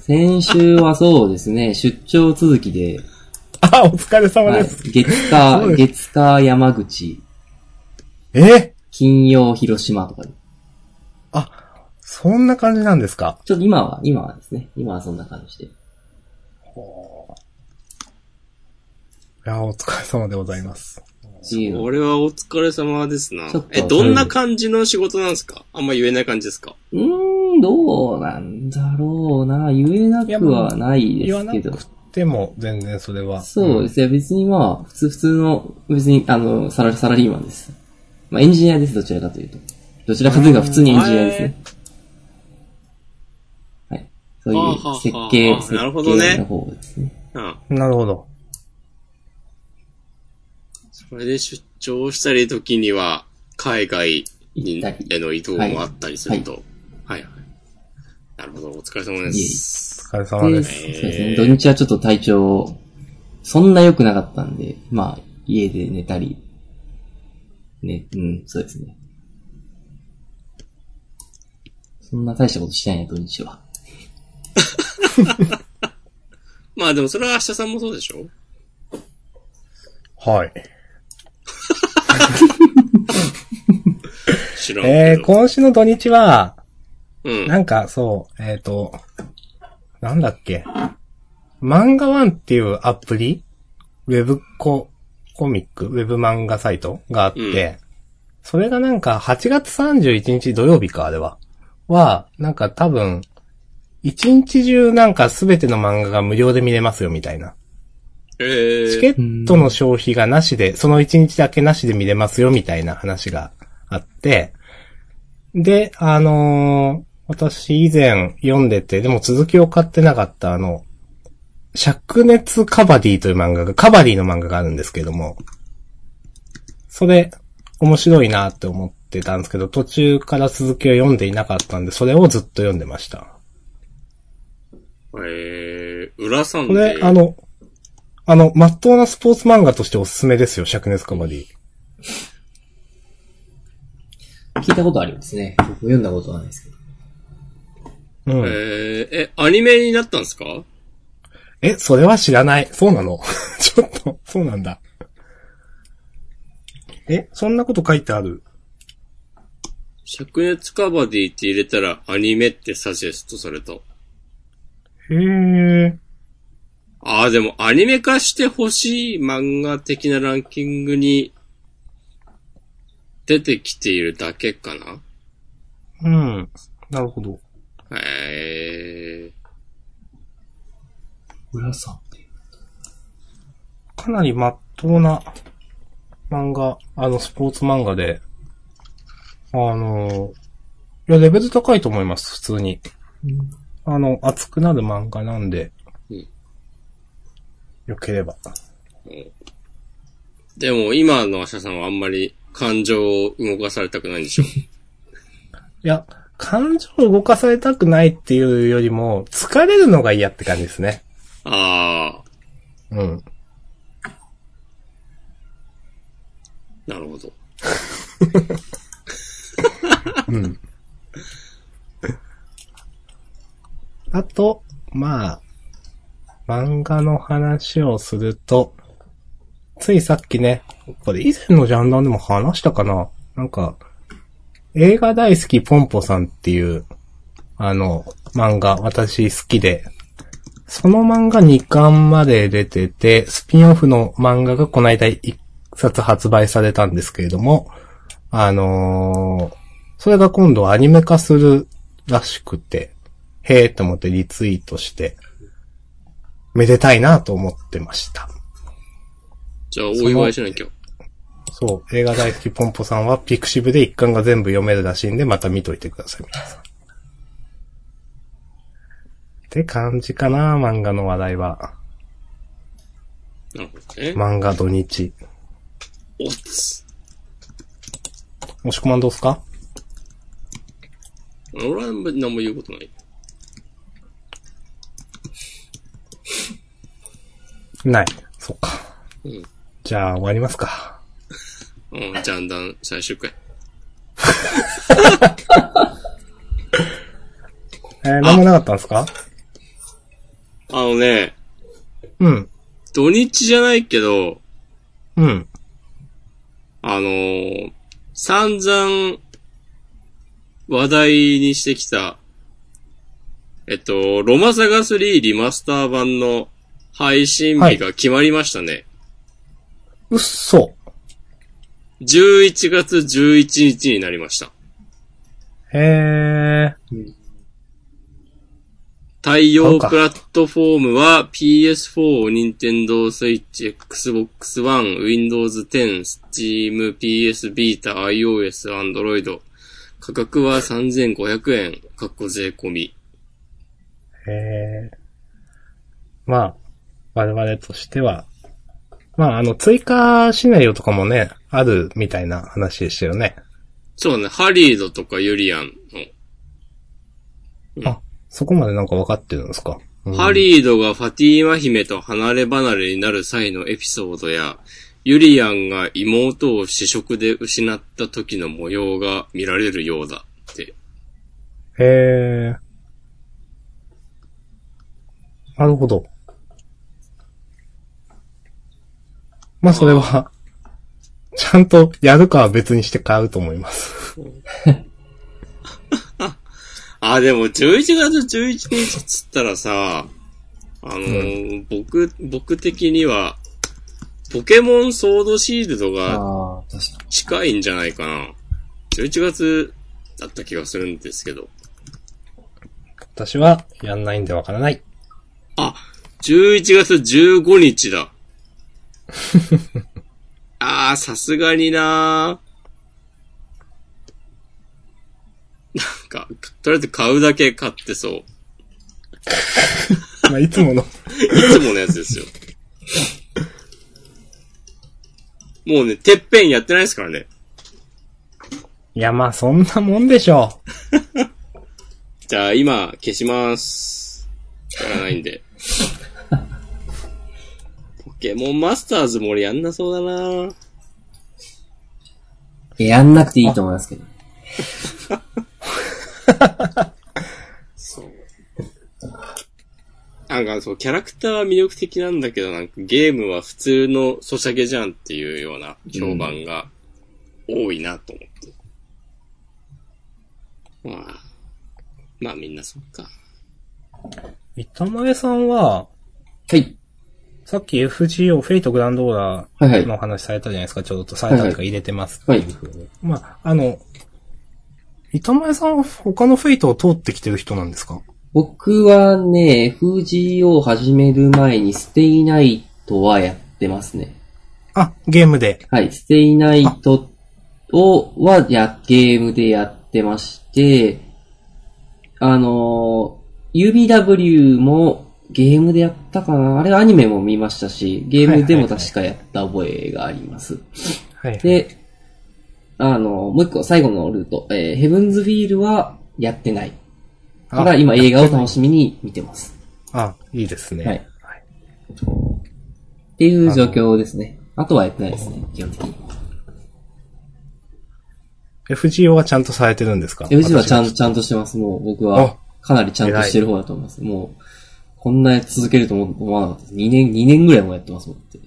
先週はそうですね、出張続きで、あ、お疲れ様はい。です。、月火、月火山口、え？金曜広島とかで。あ、そんな感じなんですか？ちょっと今は、今はですね、今はそんな感じで。いや、お疲れ様でございます。っていうの俺はお疲れ様ですなえ、どんな感じの仕事なんですか？あんま言えない感じですか？うーん、どうなんだろうな。言えなくはないですけど。くても全然それは。そうですね。別にまあ、普通、普通の、別に、あの、サラサラリーマンです。まあ、エンジニアです、どちらかというと。どちらかというと普通にエンジニアですね。はい。そういう設計、設なるほどね計の方ですね。うん。なるほど。それで出張したり時には、海外への移動もあったりすると。はい、はい、なるほど、お疲れ様です。お疲れ様で、で。そうす。ですね。土日はちょっと体調、そんな良くなかったんで、まあ、家で寝たり、ね、うん、そうですね。そんな大したことしてないね、土日は。まあでもそれは明日さんもそうでしょ？はい。知らんけど。えー、今週の土日は、うん。なんかそう、えっ、と、なんだっけ。漫画ワンっていうアプリ？ウェブコ、コミック、ウェブ漫画サイトがあって、うんそれがなんか8月31日土曜日か、あれは。は、なんか多分、一日中なんかすべての漫画が無料で見れますよみたいな。えチケー、ットの消費がなしで、その一日だけなしで見れますよみたいな話があって、で、あのー私以前読んでて、でも続きを買ってなかったあの、灼熱カバディという漫画が、カバディの漫画があるんですけども、それ、面白いなって思ってたんですけど、途中から続きを読んでいなかったんで、それをずっと読んでました。えー、裏さんこで。れ、あの、あの、まっとうなスポーツ漫画としておすすめですよ、灼熱カバディ。聞いたことありますね。僕読んだことはないですけど。うん。えー、え、アニメになったんですか？え、それは知らない。そうなの？ちょっと、そうなんだ。え、そんなこと書いてある？灼熱カバディって入れたらアニメってサジェストされた。へえ。ああ、でもアニメ化してほしい漫画的なランキングに出てきているだけかな？うん。なるほど。へえ浦さん。かなりまっとうな漫画、あの、スポーツ漫画で、あの、いや、レベル高いと思います、普通に。あの、熱くなる漫画なんで、うんよければ。でも今のアシャさんはあんまり感情を動かされたくないんでしょ？いや、感情を動かされたくないっていうよりも、疲れるのが嫌って感じですね。ああ、うん。なるほど。うん。あと、まあ、漫画の話をすると、ついさっきね、これ以前のジャンダンでも話したかな？なんか、映画大好きポンポさんっていう、あの、漫画、私好きで、その漫画2巻まで出てて、スピンオフの漫画がこの間1冊発売されたんですけれども、あのーそれが今度アニメ化するらしくて、へーって思ってリツイートして、めでたいなと思ってました。じゃあお祝いしなきゃ。そう、映画大好きポンポさんはピクシブで一巻が全部読めるらしいんで、また見といてください、皆さん。って感じかな、漫画の話題は。なるほどね。漫画土日。おつ。もしこまんどうすか？俺は何も言うことない。ない。そっか。うん。じゃあ終わりますか。うん、ジャンダン最終回。えー、なんもなかったんですか？あのね、うん。土日じゃないけど、うん。あのー散々話題にしてきた、えっと、ロマサガ3リマスター版の配信日が決まりましたね。うっそ。11月11日になりました。へー。対応プラットフォームは PS4、Nintendo Switch、Xbox One、Windows 10、Steam、PS Vita、iOS、Android。価格は3500円、かっこ税込み。へー。まあ、我々としては、まあ、あの、追加シナリオとかもね、あるみたいな話でしたよね。そうね、ハリードとかユリアンの。あ、そこまでなんか分かってるんですか、うんハリードがファティーマ姫と離れ離れになる際のエピソードや、ユリアンが妹を試食で失った時の模様が見られるようだって。へー。なるほど。まあ、それは、ちゃんとやるかは別にして買うと思います。あ、でも11月11日っつったらさ、あのー僕、僕的には、ポケモンソードシールドがああ、確かに。近いんじゃないかな。11月だった気がするんですけど。私はやんないんでわからない。あ、11月15日だ。あー、さすがにななんか、とりあえず買うだけ買ってそう。まあ、いつもの。いつものやつですよ。もうね、てっぺんやってないですからね。いや、まあ、そんなもんでしょ じゃあ、今、消します。やらないんで。ポケモンマスターズも俺やんなそうだなやんなくていいと思いますけど。そう。なんかそう、キャラクターは魅力的なんだけど、なんかゲームは普通のソシャゲじゃんっていうような評判が多いなと思って。まあ、まあみんなそっか。う。板前さんは、はい。さっき FGO、フェイトグランドオーラはいはいーの話されたじゃないですか、ちょうどされたとか入れてますっていうふうに。まあ、あの、板前さんは他のフェイトを通ってきてる人なんですか？僕はね、FGO を始める前にステイナイトはやってますね。あ、ゲームで。はい、ステイナイトを、は、や、ゲームでやってまして、あのー、UBW もゲームでやったかな？あれアニメも見ましたし、ゲームでも確かやった覚えがあります。はい。で、あの、もう一個最後のルート、えーヘブンズフィールはやってない。あただ今映画を楽しみに見てます。あ、いいですね。はいっていう状況ですね。あとはやってないですね、基本的に。FGO はちゃんとされてるんですか？FG はちゃん私ちゃんとしてます。もう僕あはかなりちゃんとしてる方だと思います。もう、こんなやつ続けると思思わなかったです。2年、2年ぐらいもやってますもんって。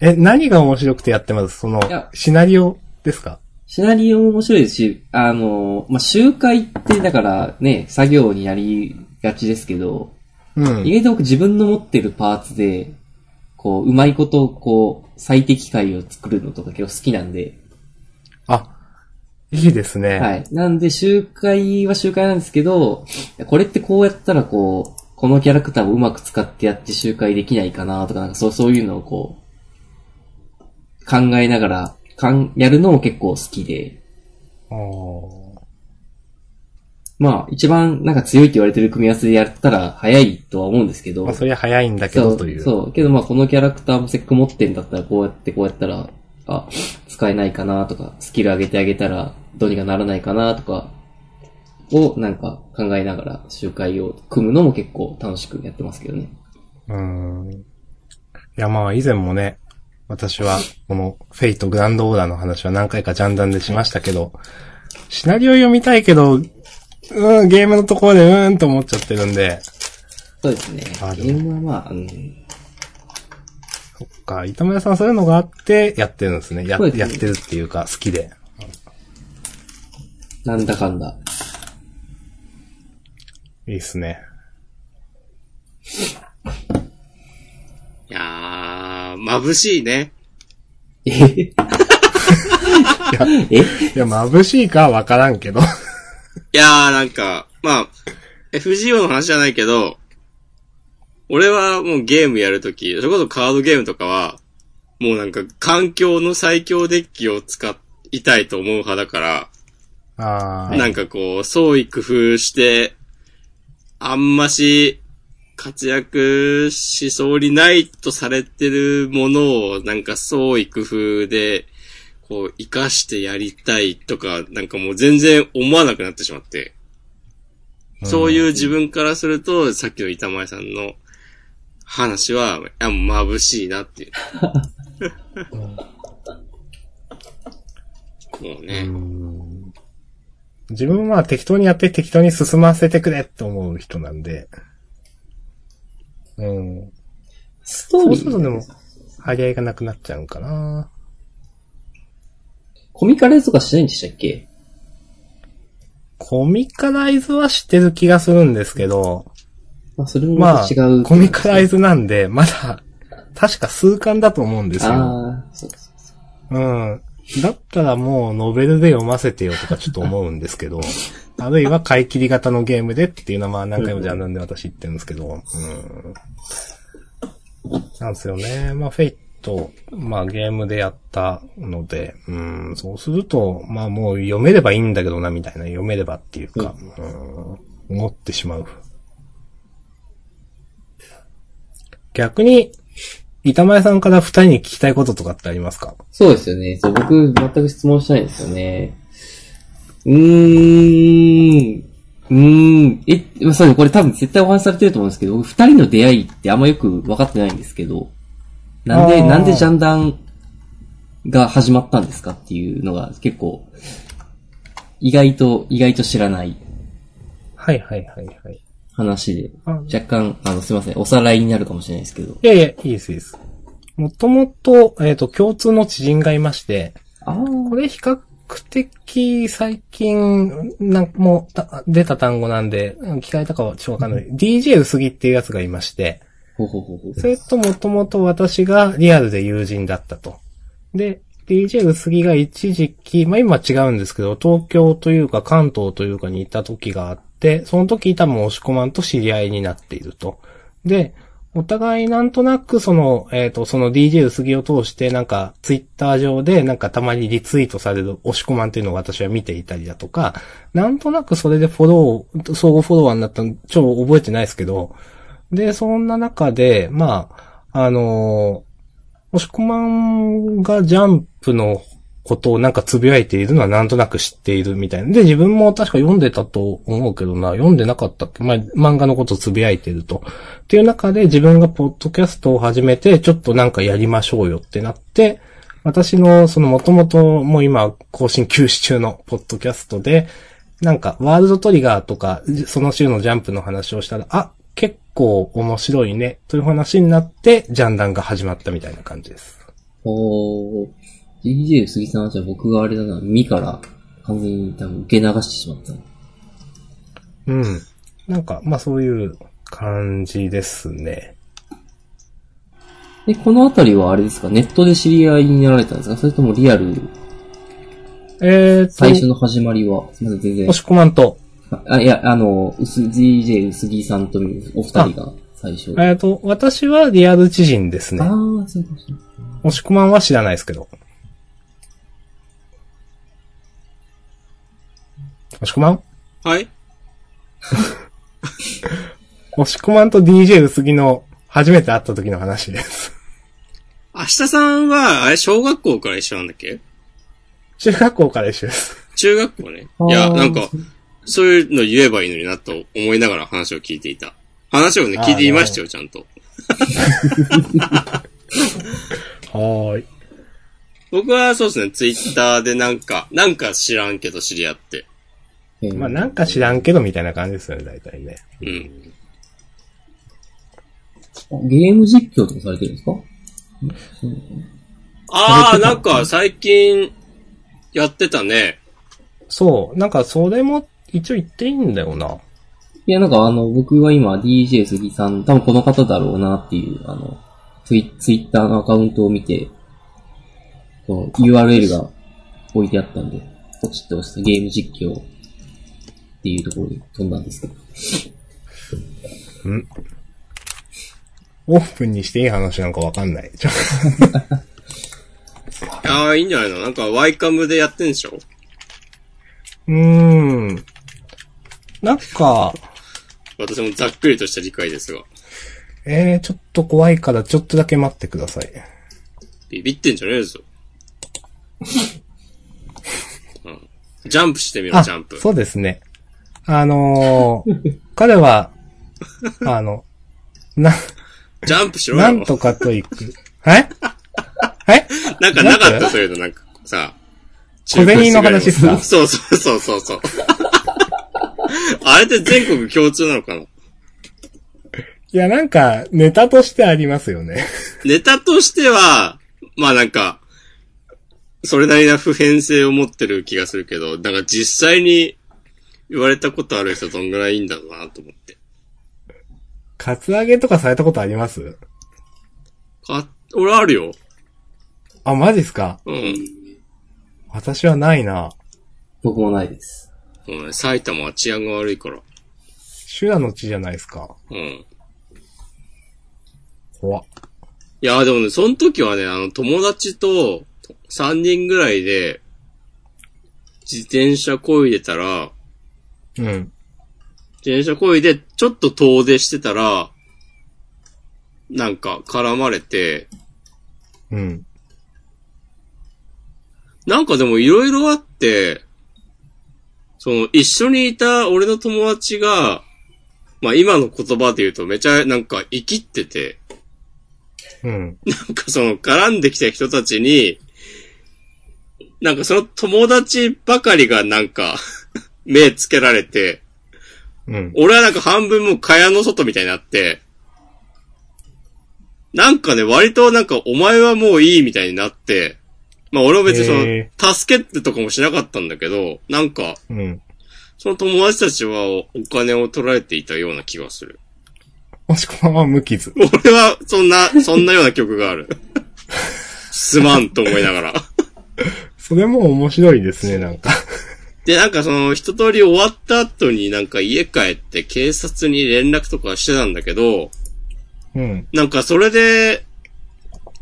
え、何が面白くてやってます？そのいや、シナリオですか？シナリオも面白いですし、あの、まあ、集会ってだからね、作業になりがちですけど、うん。意外と僕自分の持ってるパーツで、こう、うまいこと、こう、最適解を作るのとか結構好きなんで、あ、いいですね。はい。なんで、集会は集会なんですけど、これってこうやったらこう、このキャラクターをうまく使ってやって集会できないかなとか、なんかそう、そういうのをこう、考えながら、かん、やるのも結構好きで、まあ、一番なんか強いって言われてる組み合わせでやったら早いとは思うんですけど、まあ、それは早いんだけどという。そう。けどまあこのキャラクターもせっかく持ってんだったらこうやってこうやったら、あ、使えないかなとか、スキル上げてあげたらどうにかならないかなとか、をなんか考えながら集会を組むのも結構楽しくやってますけどね。うーん。いや、まあ、以前もね、私は、この、フェイトグランドオーダーの話は何回かジャンダンでしましたけど、シナリオ読みたいけど、うん、ゲームのところでうーんと思っちゃってるんで、そうですね。ゲームはまあ、うん、そっか、板村さんそういうのがあって、やってるんですね。や、ねやってるっていうか、好きで。なんだかんだ。いいっすね。いやー、眩しいね。え？やえ？いや、眩しいかはわからんけど。いやー、なんか、まあ、FGO の話じゃないけど、俺はもうゲームやるとき、それこそカードゲームとかは、もうなんか環境の最強デッキを使いたいと思う派だから、あーなんかこう、創意工夫して、あんまし活躍しそうにないとされてるものを、なんか創意工夫で、こう、活かしてやりたいとか、なんかもう全然思わなくなってしまって。そういう自分からすると、さっきの板前さんの話は、いや、眩しいなっていう。もうね。うん自分は適当にやって適当に進ませてくれって思う人なんで。うん。ストーリそうするとでもー、、張り合いがなくなっちゃうかな。コミカライズとかしないんでしたっけ？コミカライズは知ってる気がするんですけど、まあ、それもまあまた違う。、コミカライズなんで、まだ、確か数巻だと思うんですよ。ああ、そうそうそう。うん。だったらもうノベルで読ませてよとかちょっと思うんですけど、あるいは買い切り型のゲームでっていうのはまあ何回もジャンルで私言ってるんですけど、うん。なんですよね。まあフェイト、まあゲームでやったので、うん、そうすると、まあもう読めればいいんだけどなみたいな、読めればっていうか、うん、思ってしまう。逆に、板前さんから二人に聞きたいこととかってありますか？そうですよね。そう、僕、全く質問しないんですよね。うーん。うーん。え、まあそうね、これ多分絶対お話しされてると思うんですけど、僕二人の出会いってあんまよく分かってないんですけど、なんで、なんでジャンダンが始まったんですかっていうのが結構、意外と、意外と知らないはいはいはいはい。話で、あ若干、あの、すいません、おさらいになるかもしれないですけど。いやいや、いいです、いいです。もともと、えっ、と、共通の知人がいまして、ああ。これ比較的最近、なんかも出た単語なんで、うん聞かれたかはちょっとわかんない。DJ 薄木っていうやつがいまして、ほうほうほ。それともともと私がリアルで友人だったと。で、DJ 薄木が一時期、まあ今は違うんですけど、東京というか関東というかにいた時があって、その時多分押し込まんと知り合いになっていると。で、お互いなんとなくその、えっ、と、その DJ 薄木を通してなんかツイッター上でなんかたまにリツイートされる押し込まんっていうのを私は見ていたりだとか、なんとなくそれでフォロー、相互フォロワーになったの超覚えてないですけど、で、そんな中で、まあ、あのー、押し込まんがジャンプのことをなんかつぶやいているのはなんとなく知っているみたいな。で、自分も確か読んでたと思うけどな、読んでなかったっけ？まあ、漫画のことをつぶやいてると。っていう中で自分がポッドキャストを始めて、ちょっとなんかやりましょうよってなって、私のその元々もう今更新休止中のポッドキャストで、なんかワールドトリガーとか、その週のジャンプの話をしたら、あ、結構面白いね、という話になって、ジャンダンが始まったみたいな感じです。おー、DJ 杉さんはじゃあ僕があれだな、耳から完全に多分受け流してしまった。うん。なんか、まあそういう感じですね。で、このあたりはあれですか？ネットで知り合いになられたんですか？それともリアル、えーと、最初の始まりは、すみません、全然押。し込まんと、あ、いや、あの、薄 DJ 薄木さんとお二人が最初。えーと、私はリアル知人ですね。あー、そうかそうか。押し込まんは知らないですけど。押し込まん？はい 押し込まんと DJ 薄木の初めて会った時の話です。明日さんは、あれ、小学校から一緒なんだっけ？中学校から一緒です。中学校ね。いや、なんか、そういうの言えばいいのになと思いながら話を聞いていた。話をね、聞いていましたよ、ちゃんと。はーい。僕はそうですね、ツイッターでなんか、なんか知らんけど知り合って。えーまあなんか知らんけどみたいな感じですよね、大体ね。うん。ゲーム実況とかされてるんですか？ああ、なんか最近、やってたね。そう。なんかそれも一応言っていいんだよな。いや、なんかあの、僕は今 DJ 杉さん、多分この方だろうなっていう、あの、ツイツイッターのアカウントを見て、この URL が置いてあったんで、ポチッと押してゲーム実況っていうところに飛んだんですけど。オープンにしていい話なんかわかんない。ちょ ああ、いいんじゃないの？なんかワイカムでやってんでしょ？うーん。なんか、私もざっくりとした理解ですが。えー、ちょっと怖いからちょっとだけ待ってください。ビビってんじゃねえぞ。うん、ジャンプしてみろ、あジャンプ。そうですね。あのー彼は、あの、な、ジャンプしろよ。なんとかと行く。はいはいなんかなかった、そういうの、なんかさ。小銭の話っすか？そうそうそうそうそう。あれって全国共通なのかな？いや、なんか、ネタとしてありますよね。ネタとしては、まあなんか、それなりな普遍性を持ってる気がするけど、なんか実際に言われたことある人どんぐらいいいんだろうなと思って。カツアゲとかされたことあります？か、俺あるよ。あ、マジっすか？うん。私はないな。僕もないです。もうね、埼玉は治安が悪いから。修羅の地じゃないですか。うん。怖っ。いや、でもね、その時はね、あの、友達と3人ぐらいで、自転車漕いでたら、うん。自転車漕いで、ちょっと遠出してたら、なんか絡まれて、うん。なんかでもいろいろあって、その、一緒にいた俺の友達が、まあ今の言葉で言うとめちゃなんか生きってて、うん。なんかその絡んできた人たちに、なんかその友達ばかりがなんか目つけられて、うん。俺はなんか半分もう蚊帳の外みたいになって、なんかね、割となんかお前はもういいみたいになって、まあ俺は別にそへの、助けってとかもしなかったんだけど、なんか、うん。その友達たちはお金を取られていたような気がする。もしくは無傷。俺はそんな、そんなような曲がある。すまんと思いながら。それも面白いですね、なんか。で、なんかその一通り終わった後になんか家帰って警察に連絡とかしてたんだけど、うん。なんかそれで、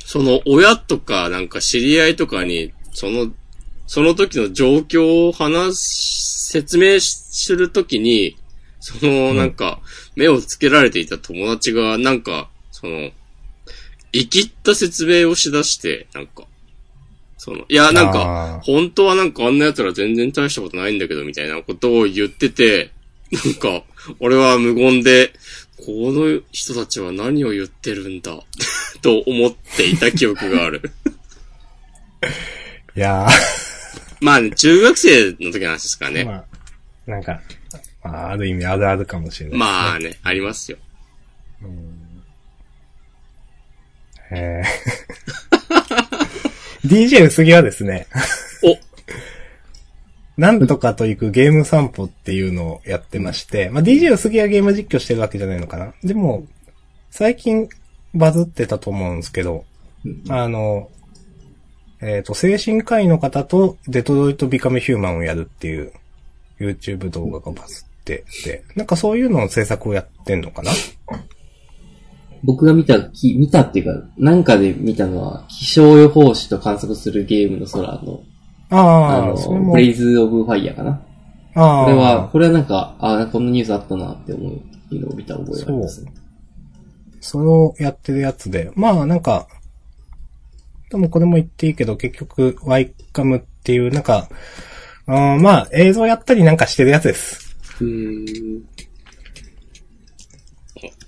その親とかなんか知り合いとかに、その、その時の状況を話し、説明するときに、そのなんか目をつけられていた友達がなんか、その、生きった説明をしだして、なんか、その、いや、なんか、本当はなんかあんな奴ら全然大したことないんだけど、みたいなことを言ってて、なんか、俺は無言で、この人たちは何を言ってるんだ、と思っていた記憶がある。いやまあね、中学生の時の話ですからー、ね。まあ、なんか、まあ、ある意味あるあるかもしれない。まあね、ありますよ。へー DJ 薄木はですね、お、なんとかと行くゲーム散歩っていうのをやってまして、まあ、DJ 薄木はゲーム実況してるわけじゃないのかな。でも、最近バズってたと思うんですけど、あの、えっ、と、精神科医の方とデトロイトビカムヒューマンをやるっていう YouTube 動画がバズってて、なんかそういうのの制作をやってんのかな僕が見た、き見たっていうか、なんかで見たのは、気象予報士と観測するゲームの空の、あああ、の、ブレイズ・オブ・ファイヤーかな。ああ。これは、これはなんか、あこんなニュースあったなって思うのを見た覚えがありますね。それをやってるやつで、まあなんか、でもこれも言っていいけど、結局、ワイカムっていう、なんか、あーまあ映像やったりなんかしてるやつです。うーん。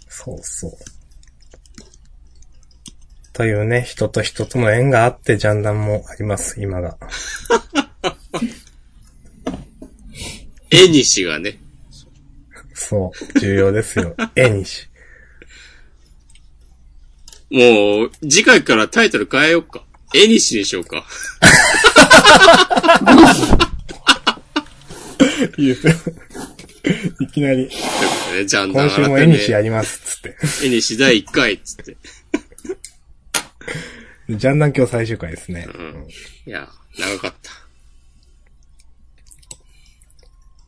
そうそう。というね、人と人との縁があって、ジャンダンもあります、今が。絵にしがね。そう、重要ですよ。絵にし。もう、次回からタイトル変えようか。絵にしにしようか。いいですよ。いきなり、ということでね、ジャンダン今週も絵にしやります、つって。絵にし第1回、つって。ジャンダン今日最終回ですね。うん。いや、長かった。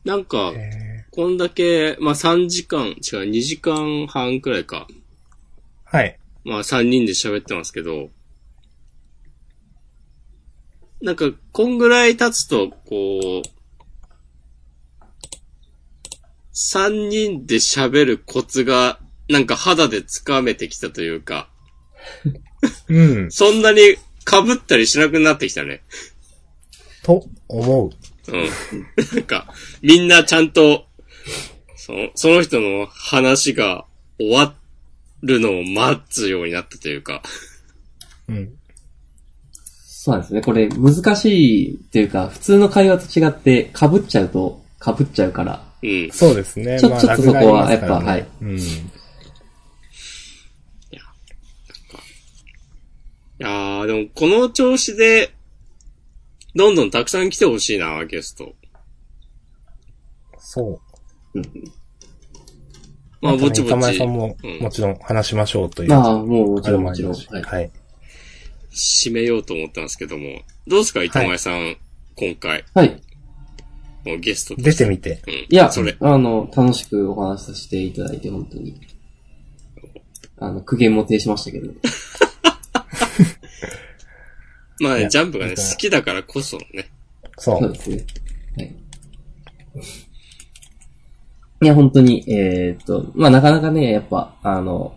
なんか、えこんだけ、まあ3時間、違う、2時間半くらいか。ーはい。まあ3人で喋ってますけど、なんか、こんぐらい経つと、こう、3人で喋るコツが、なんか肌で掴めてきたというか、うん。そんなに被ったりしなくなってきたね。と、思う。うん。なんか、みんなちゃんと、その、その人の話が終わるのを待つようになったというか。うん。そうなんですね。これ難しいっていうか、普通の会話と違って被っちゃうと被っちゃうから。うん。そうですね。ちょちょっとそこはラグがありますからねやっぱうん。いやー、でもこの調子で、どんどんたくさん来てほしいな、ゲスト。そう。まあ、ぼちぼち板前さん、もうん、もちろん話しましょうという。まあ、もうもちろんもちろん。はい。はい。締めようと思ったんですけども、どうですか、板前さん、今回、はい。もうゲストと出てみて。うん。いやそれ。、あの、楽しくお話しさせていただいて、本当に。あの、苦言も呈しましたけど。まあね、ジャンプがね、好きだからこそね。そう。そうですね。はい。いや、本当に、えーっと、まあ、なかなかね、やっぱ、あの、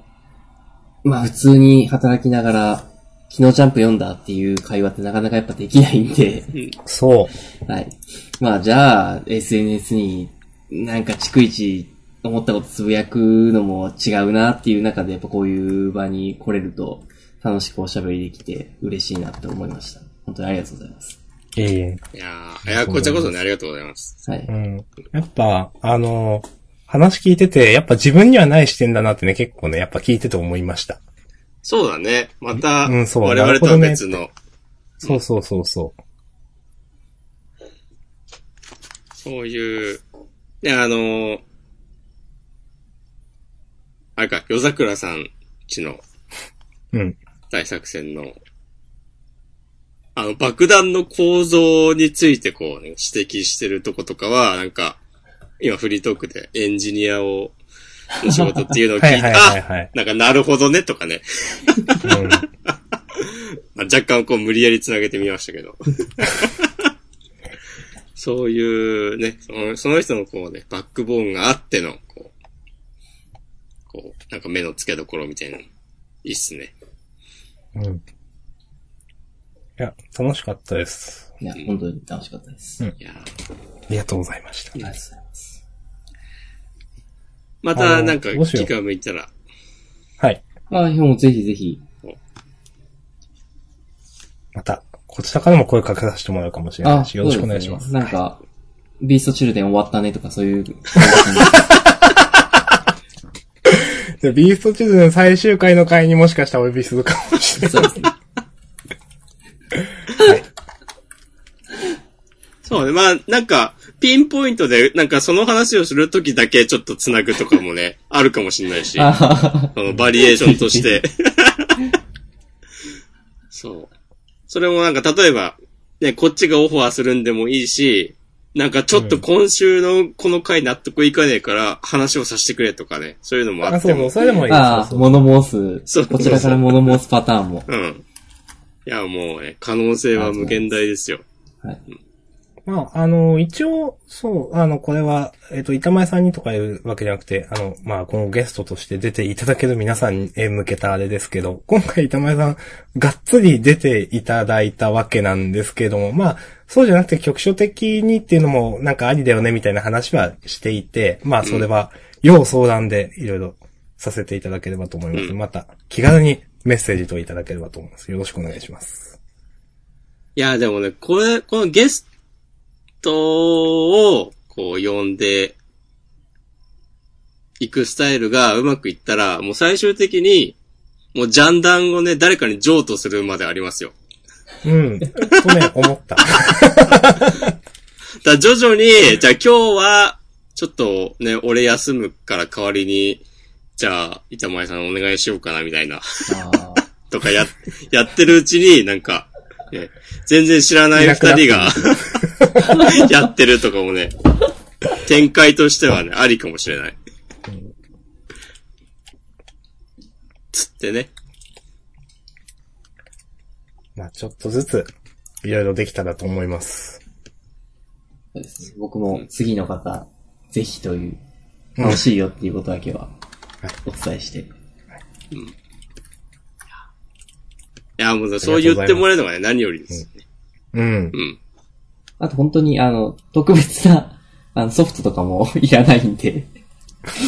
まあ、普通に働きながら、昨日ジャンプ読んだっていう会話ってなかなかやっぱできないんで、そう。はい。まあ、じゃあ、SNS になんか逐一思ったことつぶやくのも違うなっていう中で、やっぱこういう場に来れると楽しくおしゃべりできて嬉しいなって思いました。本当にありがとうございます。いえいえ。いやー、いや、こちらこそね、ありがとうございます。はい。うん。やっぱ、あの、話聞いてて、やっぱ自分にはない視点だなってね、結構ね、やっぱ聞いてて思いました。そうだね。また、うんそう我々とは別の、そうそうそうそそういう、ね、あのーあれか、夜桜さんちのう。うん。大作戦の、あの、爆弾の構造についてこうね、指摘してるとことかは、なんか、今フリートークでエンジニアを、の仕事っていうのを聞いて、はいはいはいはいあなんかなるほどね、とかね。うん。まあ、若干こう無理やり繋げてみましたけど。そういうね、そのその人のこうね、バックボーンがあっての、こう、こう、なんか目の付けどころみたいなの、いいっすね。うん。いや、楽しかったです。いや、本当に楽しかったです。うんありいやーありがとうございました。がとうございます。またなんかどうしよう気が向いたら、はい。あ、もうぜひぜひ。また、こちらからも声かけさせてもらうかもしれないし、よろしくお願いします。そうでねなんか、ビーストチルデン終わったねとかそういう。で、ビースト地図の最終回の回にもしかしたらお呼びするかもしれそうですね。ない。はい。そうね、まあ、なんか、ピンポイントで、なんかその話をするときだけちょっと繋ぐとかもね、あるかもしれないし、そのバリエーションとして。そう。それもなんか、例えば、ね、こっちがオファーするんでもいいし、なんかちょっと今週のこの回納得いかねえから話をさせてくれとかね、そういうのもああ、そうそう、っても。それでもいい。あそうそう物申す。そうこちらから物申すパターンも。うん。いや、もうね、可能性は無限大ですよ。はい。まあ、あの、一応、そう、あの、これは、えっ、と、板前さんにとか言うわけじゃなくて、あの、まあ、このゲストとして出ていただける皆さんへ向けたあれですけど、今回板前さん、がっつり出ていただいたわけなんですけども、まあ、そうじゃなくて局所的にっていうのも、なんかありだよね、みたいな話はしていて、まあ、それは、要相談でいろいろさせていただければと思います。うんまた、気軽にメッセージといただければと思います。よろしくお願いします。いや、でもね、これ、このゲストを、こう、呼んで、行くスタイルがうまくいったら、もう最終的に、もうジャンダンをね、誰かに譲渡するまでありますよ。うん。とね、思った。だ徐々に、じゃあ今日は、ちょっとね、俺休むから代わりに、じゃあ、板前さんお願いしようかな、みたいな。とかや、やってるうちに、なんか、ね、全然知らない二人が、やってるとかもね、展開としてはね、ありかもしれない。つってね。まあちょっとずつ、いろいろできたらと思います。そうですね。僕も次の方、ぜひという、楽しいよっていうことだけは、お伝えして。いや、もうそう言ってもらえるのがね、何よりですよね。うんう。ん。あと本当に、あの、特別な、あの、ソフトとかも いらないんで。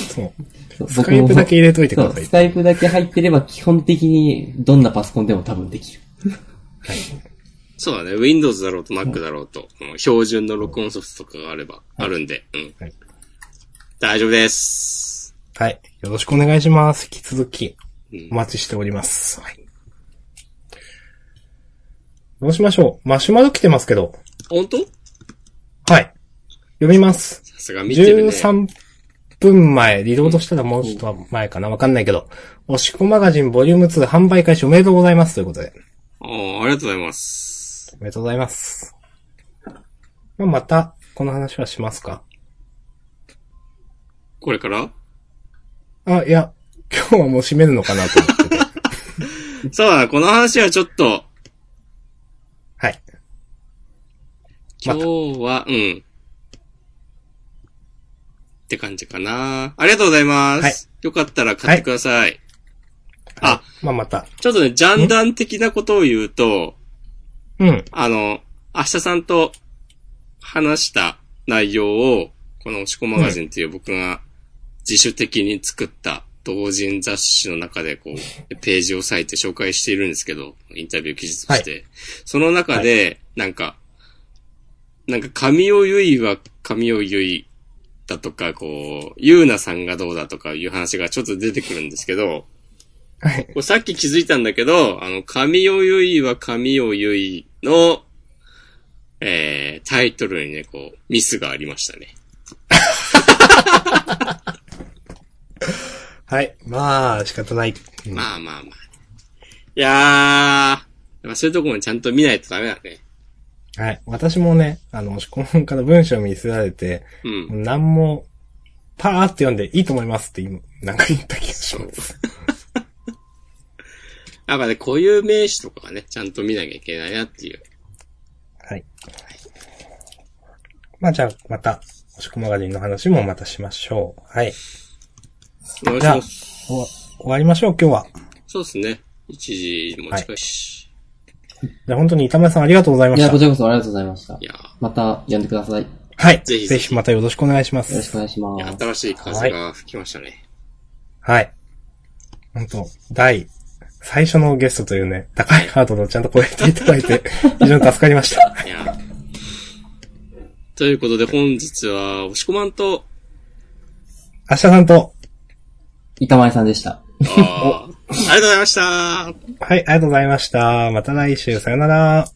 そう。スカイプだけ入れといてくださいス。カイプだけ入ってれば基本的にどんなパソコンでも多分できる。そうだね。Windows だろうと Mac だろうと、この標準の録音ソフトとかがあれば、あるんで、うん。はい大丈夫です。はい。よろしくお願いします。引き続き、うんお待ちしております。はい。どうしましょうマシュマロ来てますけど。本当？はい。読みます。さすが見てるね。13分前、リロードしたらもうちょっと前かなわかんないけど、おしこマガジンボリューム2販売開始おめでとうございますということで。ああ、ありがとうございます。おめでとうございます。まあ、また、この話はしますか？これから？あ、いや、今日はもう閉めるのかなと思ってて。そうだな、この話はちょっと、はい。今日は、うん。って感じかな。ありがとうございます。はいよかったら買ってください。あ、まあ、また。ちょっとね、ジャンダン的なことを言うと、うん。あの、明日さんと話した内容を、このおしこマガジンっていう僕が自主的に作った同人雑誌の中でこう、ページを割いて紹介しているんですけど、インタビュー記事として。その中で、なんか、なんか神尾結衣は神尾結衣だとか、こう、ゆうなさんがどうだとかいう話がちょっと出てくるんですけど、はい。これさっき気づいたんだけど、あの、神尾結衣は神尾結衣の、えー、タイトルにね、こう、ミスがありましたね。はい。まあ、仕方ない。うんまあまあまあ。いやー、やそういうところもちゃんと見ないとダメだね。はい。私もね、あの、押し込むから文章見せられて、うん。何も、パーって読んでいいと思いますって今、なんか言った気がします。やっぱね、固有名詞とかがね、ちゃんと見なきゃいけないなっていう。はい。まあじゃあ、また、押し込マガジンの話もまたしましょう。はい。お願いしじゃあ、ます。終わりましょう、今日は。そうですね。1時も近いし。じゃあ本当に板前さんありがとうございまいや、したこ。ちらこそありがとうございましたい、。やまた呼んでください。よはい。ぜひぜひぜひまたよろしくお願いしまろしくす。お願いしまー、いやす。新しい風が吹きましたね。はい。本当第、最初のゲストというね、高いハードルをちゃんと超えていただいて、非常に助かりました。いやということで本日は、押し込まんと、明日さんと、板前さんでした。あーありがとうございました。はい、ありがとうございました。また来週、さよなら。